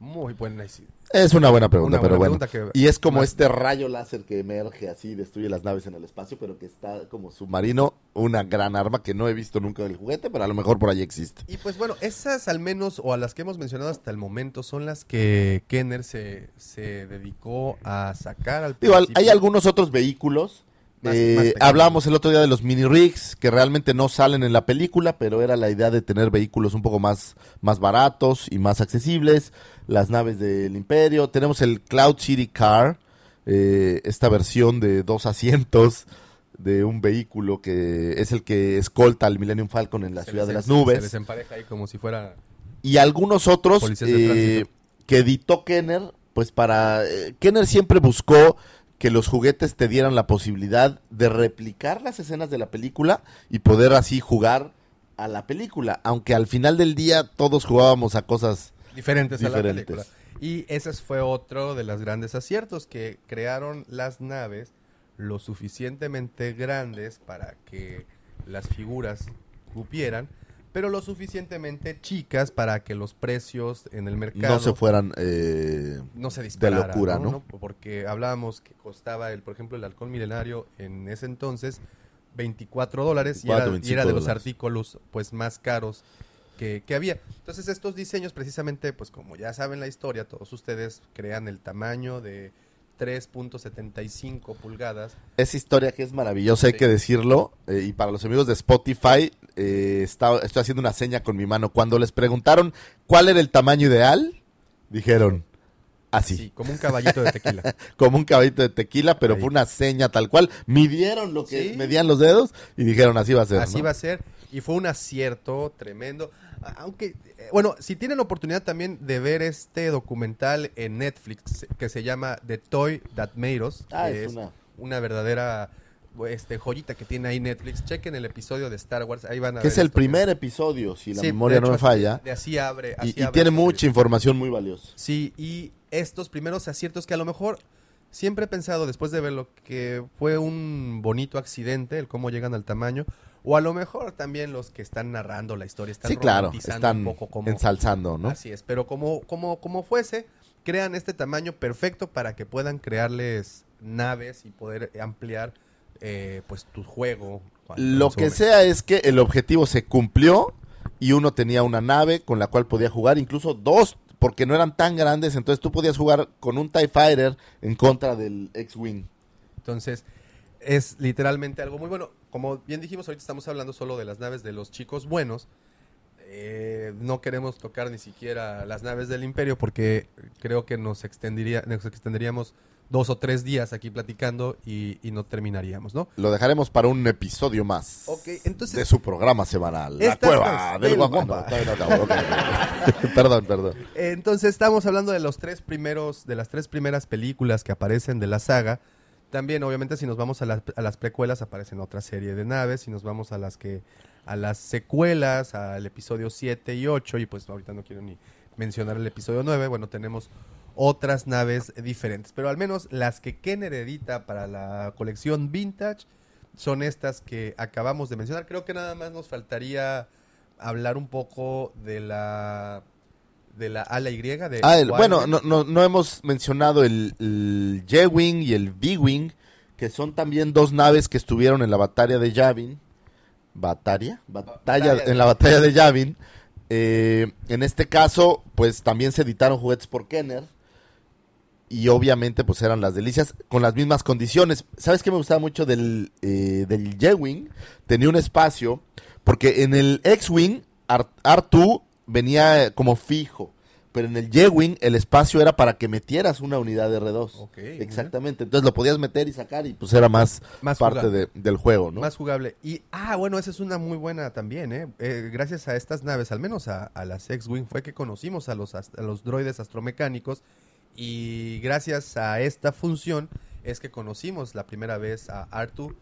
A: muy buena.
B: Es una buena pregunta,
A: Una
B: pero bueno.
A: que
B: Y es como este rayo láser que emerge así, destruye las naves en el espacio, pero que está como submarino, una gran arma que no he visto nunca en el juguete, pero a lo mejor por ahí existe.
A: Y pues bueno, esas al menos, o a las que hemos mencionado hasta el momento, son las que Kenner se, se dedicó a sacar al
B: Digo,
A: principio.
B: hay algunos otros vehículos.
A: Más-
B: eh,
A: más
B: hablábamos el otro día de los mini rigs que realmente no salen en la película, pero era la idea de tener vehículos un poco más, más baratos y más accesibles. Las naves del Imperio. Tenemos el Cloud City Car, eh, esta versión de dos asientos de un vehículo que es el que escolta al Millennium Falcon en la
A: Se
B: ciudad
A: les
B: de las nubes.
A: Se les empareja ahí como si fuera...
B: y algunos otros eh, que editó Kenner, pues para... Kenner siempre buscó que los juguetes te dieran la posibilidad de replicar las escenas de la película y poder así jugar a la película, aunque al final del día todos jugábamos a cosas...
A: diferentes, a la película. Y ese fue otro de los grandes aciertos, que crearon las naves lo suficientemente grandes para que las figuras cupieran, pero lo suficientemente chicas para que los precios en el mercado
B: No se fueran... eh,
A: no se disparara,
B: locura, ¿no?
A: Porque hablábamos que costaba, el, por ejemplo, el halcón milenario en ese entonces 24 dólares y era,
B: 24,
A: y era de
B: 25
A: los artículos pues más caros que, que había. Entonces estos diseños precisamente, pues como ya saben la historia, todos ustedes crean el tamaño de 3.75 pulgadas.
B: Esa historia que es maravillosa, hay que decirlo. eh, y para los amigos de Spotify, eh, está- estoy haciendo una seña con mi mano. Cuando les preguntaron cuál era el tamaño ideal, dijeron así,
A: Sí, como un caballito de tequila.
B: como un caballito de tequila, pero
A: Ahí.
B: fue una seña tal cual. Midieron lo que
A: Sí.
B: medían los dedos y dijeron así va a ser.
A: Así
B: ¿no?
A: va a ser. Y fue un acierto tremendo. Aunque, eh, bueno, si tienen oportunidad también de ver este documental en Netflix que se llama The Toy That Made Us,
B: Ah, es
A: es
B: una.
A: una verdadera este joyita que tiene ahí Netflix, chequen el episodio de Star Wars, ahí van a
B: Que
A: ver
B: es el
A: esto.
B: primer episodio, si la
A: Sí,
B: memoria no me falla.
A: De así abre.
B: Y,
A: así
B: y
A: abre
B: tiene mucha información muy valiosa.
A: Sí, y estos primeros aciertos que a lo mejor siempre he pensado después de verlo que fue un bonito accidente el cómo llegan al tamaño o a lo mejor también los que están narrando la historia están
B: Sí, claro, están
A: un poco como
B: ensalzando, ¿no?
A: Así es, pero como como como fuese crean este tamaño perfecto para que puedan crearles naves y poder ampliar eh, pues tu juego.
B: Lo que sea es que el objetivo se cumplió y uno tenía una nave con la cual podía jugar, incluso dos, porque no eran tan grandes, entonces tú podías jugar con un TIE Fighter en contra del X-Wing.
A: Entonces, es literalmente algo muy bueno. Como bien dijimos, ahorita estamos hablando solo de las naves de los chicos buenos. Eh, no queremos tocar ni siquiera las naves del imperio porque creo que nos, extendería, nos extenderíamos dos o tres días aquí platicando y, y no terminaríamos, ¿no?
B: Lo dejaremos para un episodio más
A: Ok, entonces-
B: de su programa semanal, La Cueva del ok. perdón, perdón.
A: Entonces estamos hablando de los tres primeros, de las tres primeras películas que aparecen de la saga. También, obviamente, si nos vamos a las, a las precuelas, aparecen otra serie de naves. Si nos vamos a las que, a las secuelas, al episodio 7 y 8, y pues ahorita no quiero ni mencionar el episodio 9, bueno, tenemos otras naves diferentes. Pero al menos las que Kenner edita para la colección Vintage son estas que acabamos de mencionar. Creo que nada más nos faltaría hablar un poco de la de la ala Y de
B: Ah, el- bueno, no, no, no hemos mencionado el, el J-Wing y el V-Wing, que son también dos naves que estuvieron en la batalla de Yavin. ¿Batalla? Batalla,
A: Batalla de-
B: en la batalla de Yavin. Eh, en este caso, pues también se editaron juguetes por Kenner. Y obviamente, pues eran las delicias con las mismas condiciones. ¿Sabes qué me gustaba mucho del, eh, del J-Wing? Tenía un espacio, porque en el X-Wing, Ar- R2 venía como fijo. Pero en el J-Wing el espacio era para que metieras una unidad de R2.
A: Ok,
B: Exactamente. Entonces lo podías meter y sacar y pues era más,
A: Más
B: parte de- del juego, ¿no?
A: Más jugable. Y, ah, bueno, esa es una muy buena también, ¿eh? Eh, gracias a estas naves, al menos a, a las X-Wing, fue que conocimos a los, a los droides astromecánicos. Y gracias a esta función es que conocimos la primera vez a Artu,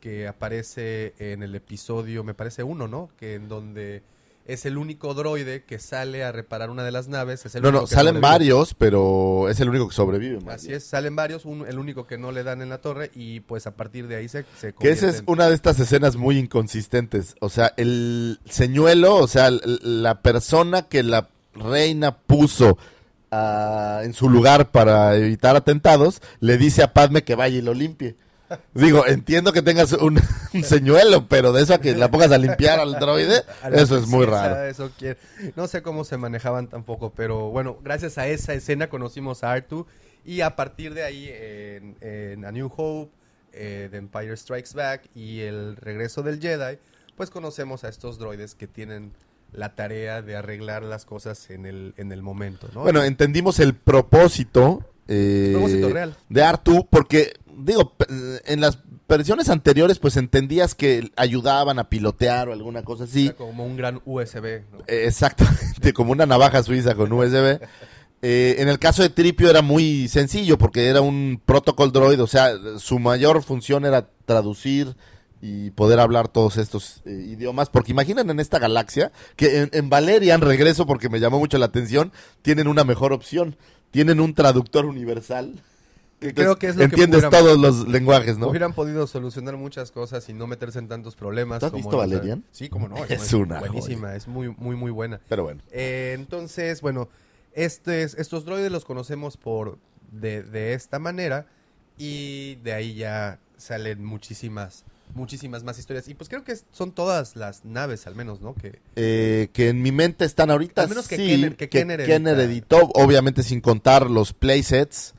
A: que aparece en el episodio, me parece uno, ¿no? Que en donde es el único droide que sale a reparar una de las naves. Es el
B: no, no,
A: que
B: salen
A: sobrevive.
B: varios, pero es el único que sobrevive.
A: Así es, salen varios, un- el único que no le dan en la torre y pues a partir de ahí se, se
B: Que esa es
A: en-
B: una de estas escenas muy inconsistentes. O sea, el señuelo, o sea, la persona que la reina puso en su lugar para evitar atentados, le dice a Padme que vaya y lo limpie. Digo, entiendo que tengas un, un señuelo, pero de eso a que la pongas a limpiar al droide, eso es muy raro.
A: Eso quiere- No sé cómo se manejaban tampoco, pero bueno, gracias a esa escena conocimos a Artu y a partir de ahí en, en A New Hope, eh, The Empire Strikes Back y el regreso del Jedi, pues conocemos a estos droides que tienen la tarea de arreglar las cosas en el, en el momento, ¿no?
B: Bueno, entendimos el propósito, eh,
A: Propósito real.
B: de Artu, porque, digo, en las versiones anteriores, pues entendías que ayudaban a pilotear o alguna cosa así.
A: Era como un gran USB, ¿no?
B: Eh, Exactamente, como una navaja suiza con USB. Eh, en el caso de Tripio era muy sencillo porque era un protocol droid, o sea, su mayor función era traducir y poder hablar todos estos eh, idiomas. Porque imaginen en esta galaxia que en, en Valerian, regreso porque me llamó mucho la atención, tienen una mejor opción. Tienen un traductor universal.
A: Creo que es lo que
B: entiendes
A: fuéramos-
B: todos los lenguajes, ¿no?
A: Hubieran podido solucionar muchas cosas y no meterse en tantos problemas.
B: ¿Tú has
A: como
B: visto Valerian?
A: Sí, como no.
B: Es una
A: buenísima, es muy, muy, muy buena.
B: Pero bueno.
A: Eh, entonces, bueno, es- estos droides los conocemos por de, de esta manera y de ahí ya salen muchísimas, muchísimas más historias. Y pues creo que son todas las naves, al menos, ¿no? Que
B: eh, que en mi mente están ahorita.
A: Al menos que
B: sí,
A: Kenner- que Kenner edita.
B: editó, obviamente sin contar los playsets.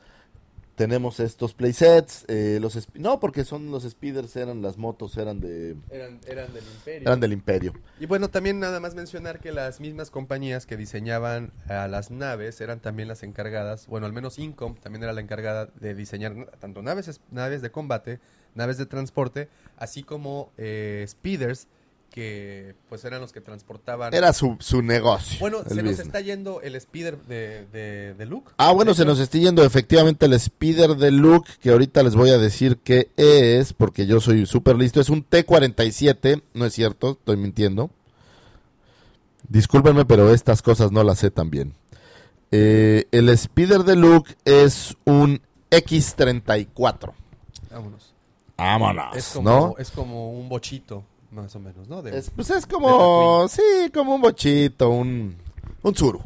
B: Tenemos estos playsets, eh, los no, porque son los speeders, eran las motos, eran de
A: eran, eran del imperio.
B: eran del imperio.
A: Y bueno, también nada más mencionar que las mismas compañías que diseñaban a las naves eran también las encargadas, bueno, al menos Incom también era la encargada de diseñar tanto naves, es- naves de combate, naves de transporte, así como eh, speeders que pues eran los que transportaban.
B: Era su, su negocio.
A: bueno, se nos está yendo el speeder de, de, de Luke.
B: Ah, bueno, se nos está yendo efectivamente el speeder de Luke, que ahorita les voy a decir qué es, porque yo soy súper listo. Es un T-47, no es cierto, estoy mintiendo. Discúlpenme, pero estas cosas no las sé tan bien. Eh, el speeder de Luke es un X-34.
A: Vámonos.
B: Vámonos,
A: Es como,
B: ¿no?
A: es como un bochito, más o menos, ¿no? De,
B: Es, pues es como, sí, como un bochito, un, un suru.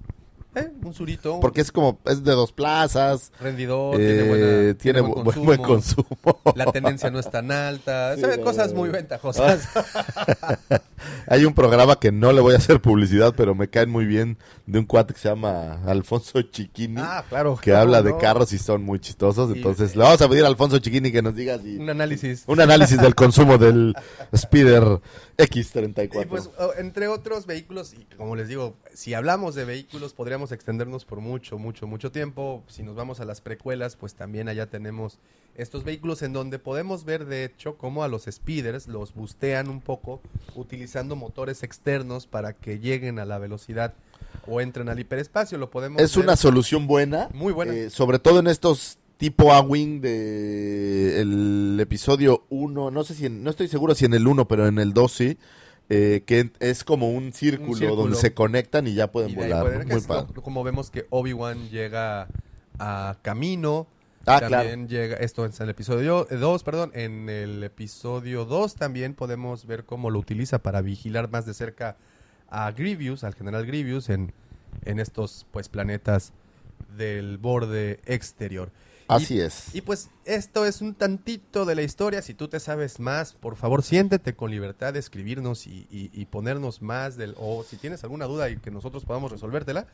A: Eh, un surito,
B: Porque es como, es de dos plazas,
A: rendidor,
B: eh,
A: tiene, buena,
B: tiene
A: buen,
B: bu-
A: consumo,
B: buen consumo.
A: La tendencia no es tan alta.
B: Sí,
A: se ven
B: no,
A: cosas muy ventajosas.
B: Hay un programa que no le voy a hacer publicidad, pero me caen muy bien, de un cuate que se llama Alfonso Chiquini,
A: ah, claro.
B: que
A: ¿cómo
B: habla de carros y son muy chistosos.
A: Sí,
B: Entonces, le vamos a pedir a Alfonso Chiquini que nos diga si-
A: Un análisis.
B: un análisis del consumo del Speeder X34.
A: Y pues, entre otros vehículos, y como les digo, si hablamos de vehículos, podríamos extendernos por mucho, mucho, mucho tiempo. Si nos vamos a las precuelas, pues también allá tenemos estos vehículos en donde podemos ver, de hecho, cómo a los speeders los bustean un poco utilizando motores externos para que lleguen a la velocidad o entren al hiperespacio. Lo podemos
B: es
A: ver-
B: una solución buena.
A: Muy buena.
B: eh, sobre todo en estos tipo A-Wing de el episodio 1, no sé si en- no estoy seguro si en el 1, pero en el 2 sí, eh, que es como un círculo,
A: círculo.
B: donde se conectan y ya pueden
A: y
B: volar.
A: que
B: Muy padre.
A: como vemos que Obi-Wan llega a Camino.
B: Ah,
A: también llega, esto es en el episodio 2, perdón, en el episodio 2 también podemos ver cómo lo utiliza para vigilar más de cerca a Grievous, al general Grievous, en, en estos pues planetas del borde exterior.
B: Así
A: Y-
B: es.
A: Y pues esto es un tantito de la historia. Si tú te sabes más, por favor, siéntete con libertad de escribirnos y, y- y ponernos más del... O si tienes alguna duda y que nosotros podamos resolvértela,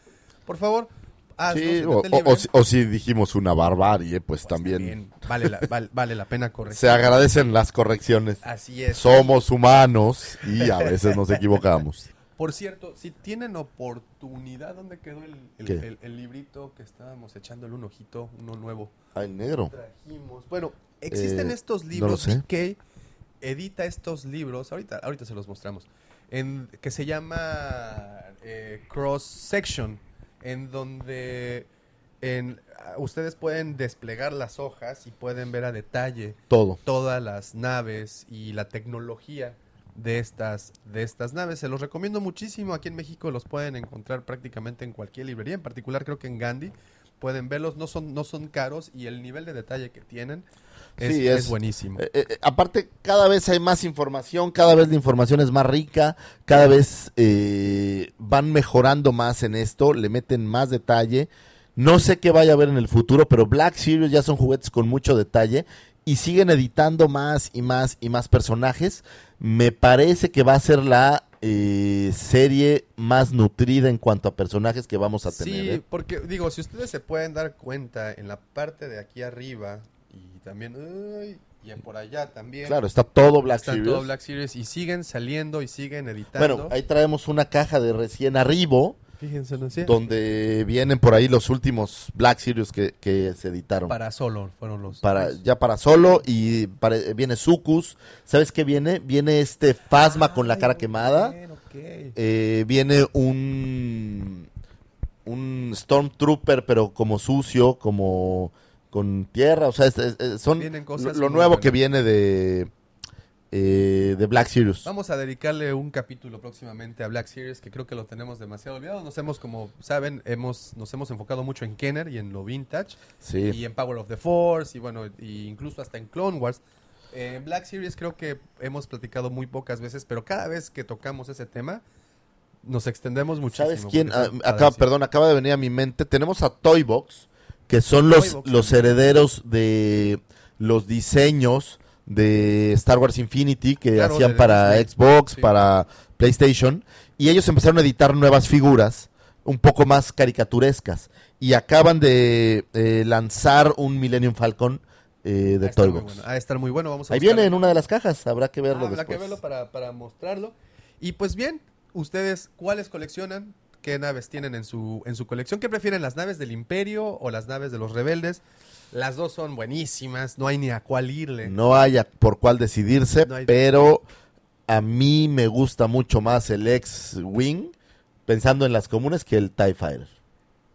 A: por favor, haznos.
B: Sí, o, o-
A: libre.
B: o si- o si dijimos una barbarie, pues,
A: Pues
B: también
A: Vale la, val- vale la pena corregir.
B: se agradecen las correcciones.
A: Así es.
B: Somos humanos y a veces nos equivocamos.
A: Por cierto, si tienen oportunidad, ¿dónde quedó el, el- el- el librito que estábamos echándole un ojito, uno nuevo?
B: Ay, negro.
A: trajimos. Bueno, existen
B: Eh,
A: estos
B: no
A: libros.
B: sé.
A: DK edita estos libros. Ahorita, ahorita se los mostramos. En, que se llama eh, Cross Section. En donde en, ah, ustedes pueden desplegar las hojas y pueden ver a detalle
B: Todo.
A: todas las naves y la tecnología de estas, de estas naves. Se los recomiendo muchísimo. Aquí en México los pueden encontrar prácticamente en cualquier librería. En particular creo que en Gandhi. Pueden verlos, no son, no son caros y el nivel de detalle que tienen es,
B: Sí,
A: es
B: es-
A: buenísimo.
B: Eh, eh, aparte, cada vez hay más información, cada vez la información es más rica, cada vez eh, van mejorando más en esto, le meten más detalle. No sé qué vaya a haber en el futuro, pero Black Series ya son juguetes con mucho detalle y siguen editando más y más y más personajes. Me parece que va a ser la eh, serie más nutrida en cuanto a personajes que vamos a tener.
A: Sí,
B: ¿eh?
A: porque digo, si ustedes se pueden dar cuenta en la parte de aquí arriba y también uy, y por allá también.
B: Claro, está todo Black
A: están
B: Series.
A: todo Black Series y siguen saliendo y siguen editando.
B: Bueno, ahí traemos una caja de recién arribo.
A: Fíjense, ¿no? Sí.
B: donde vienen por ahí los últimos Black Series que, que se editaron. Para,
A: para solo fueron los los-
B: ya para solo y para- viene Sucus. ¿Sabes qué viene? Viene este Phasma con la cara quemada.
A: bien, ok.
B: Eh, viene un un Stormtrooper pero como sucio, como con tierra, o sea, es- es- son
A: Vienen
B: lo,
A: cosas
B: lo
A: muy
B: nuevo
A: buenas.
B: que viene de eh, de Black Series.
A: Vamos a dedicarle un capítulo próximamente a Black Series, que creo que lo tenemos demasiado olvidado. Nos hemos, como saben, hemos, nos hemos enfocado mucho en Kenner y en lo vintage,
B: Sí.
A: y en Power of the Force, y bueno, y incluso hasta en Clone Wars. En Black Series creo que hemos platicado muy pocas veces, pero cada vez que tocamos ese tema, nos extendemos muchísimo.
B: ¿Sabes quién?
A: porque
B: Ah, acaba, perdón, acaba de venir a mi mente. Tenemos a Toybox, que son los,
A: Toybox
B: los herederos de los diseños de Star Wars Infinity que
A: Claro,
B: hacían para
A: Disney.
B: Xbox,
A: Sí.
B: para PlayStation. Y ellos empezaron a editar nuevas figuras un poco más caricaturescas. Y acaban de eh, lanzar un Millennium Falcon eh, de
A: muy
B: Toybox.
A: bueno, ha de estar muy bueno. Vamos a
B: Ahí
A: buscarlo.
B: viene en una de las cajas, habrá que
A: Ah,
B: verlo
A: habrá que verlo para, para mostrarlo. Y pues bien, ustedes, ¿cuáles coleccionan? ¿Qué naves tienen en su, en su colección? ¿Qué prefieren, las naves del Imperio o las naves de los rebeldes? Las dos son buenísimas, no hay ni a cuál irle.
B: No haya por cuál decidirse,
A: No hay-
B: pero a mí me gusta mucho más el X-Wing, pensando en las comunes, que el TIE Fighter.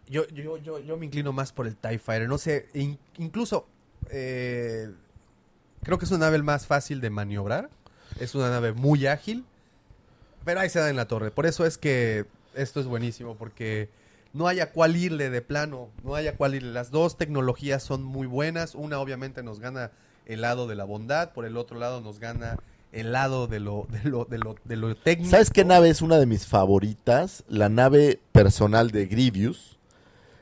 A: Yo, yo, yo, yo me inclino más por el TIE Fighter. No sé, in- incluso eh, creo que es una nave más fácil de maniobrar. Es una nave muy ágil. Pero ahí se da en la torre. Por eso es que esto es buenísimo. Porque no hay a cuál irle de plano. No hay a cuál irle. Las dos tecnologías son muy buenas. Una obviamente nos gana el lado de la bondad. Por el otro lado nos gana el lado de lo, de lo, de lo, de lo técnico.
B: ¿Sabes qué nave es una de mis favoritas? La nave personal de Grievous,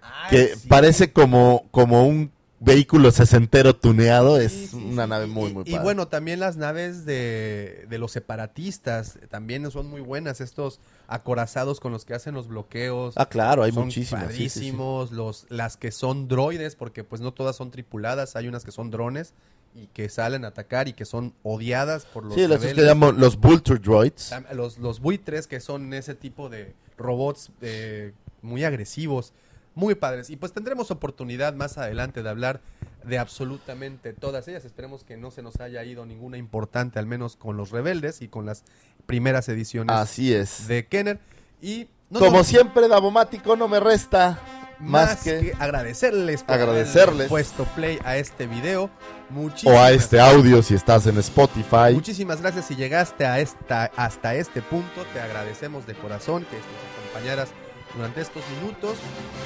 A: Ah,
B: que
A: sí.
B: parece como, como un vehículo sesentero tuneado. Es
A: sí,
B: una nave muy,
A: Y-
B: muy
A: y,
B: padre.
A: bueno, también las naves de, de los separatistas también son muy buenas. Estos acorazados con los que hacen los bloqueos.
B: ah, claro, hay
A: son
B: sí, sí.
A: padrísimos. Los, las que son droides, porque pues no todas son tripuladas. Hay unas que son drones y que salen a atacar y que son odiadas por los
B: Sí, los que llamamos los Vulture Droids.
A: Los, los buitres, que son ese tipo de robots eh, muy agresivos, muy padres. Y pues tendremos oportunidad más adelante de hablar de absolutamente todas ellas. Esperemos que no se nos haya ido ninguna importante, al menos con los rebeldes y con las primeras ediciones
B: Así es.
A: de Kenner. Y no
B: Como siempre, Davomático no me resta más,
A: más
B: que,
A: que, agradecerles por
B: agradecerles.
A: haberle puesto play a este video. Muchísimas
B: o a este audio si estás en Spotify.
A: Muchísimas gracias si llegaste a esta, hasta este punto. Te agradecemos de corazón que nos acompañaras durante estos minutos.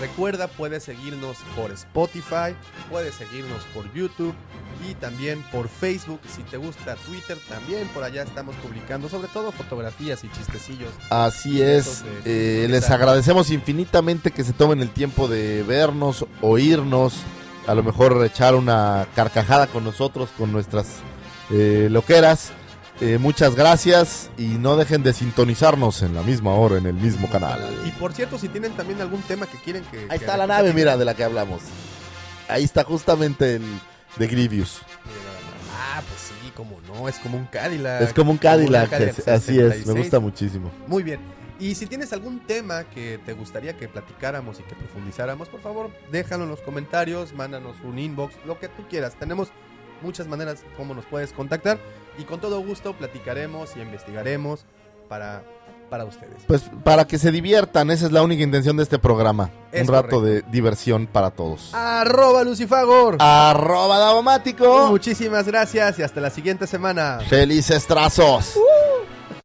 A: Recuerda, puedes seguirnos por Spotify, puedes seguirnos por YouTube y también por Facebook. Si te gusta Twitter, también por allá estamos publicando sobre todo fotografías y chistecillos.
B: Así es.
A: de-
B: Eh, les agradecemos infinitamente que se tomen el tiempo de vernos, oírnos, a lo mejor echar una carcajada con nosotros, con nuestras eh, loqueras. Eh, muchas gracias y no dejen de sintonizarnos en la misma hora, en el mismo canal.
A: Y por cierto, si tienen también algún tema que quieren que...
B: Ahí
A: que-
B: está la nave, mira, de la que hablamos. Ahí está justamente el de Grievous.
A: Ah, pues sí, como no, es como un Cadillac.
B: Es como un Cadillac,
A: Cadillac
B: así es, me
A: 66.
B: gusta muchísimo.
A: Muy bien. Y si tienes algún tema que te gustaría que platicáramos y que profundizáramos, por favor, déjalo en los comentarios, mándanos un inbox, lo que tú quieras. Tenemos muchas maneras como nos puedes contactar y con todo gusto platicaremos y investigaremos para, para ustedes.
B: Pues para que se diviertan, esa es la única intención de este programa.
A: Es
B: un rato de diversión para todos.
A: Arroba Lucifagor.
B: Arroba Davomático.
A: Muchísimas gracias y hasta la siguiente semana.
B: Felices trazos.
A: ¡Uh!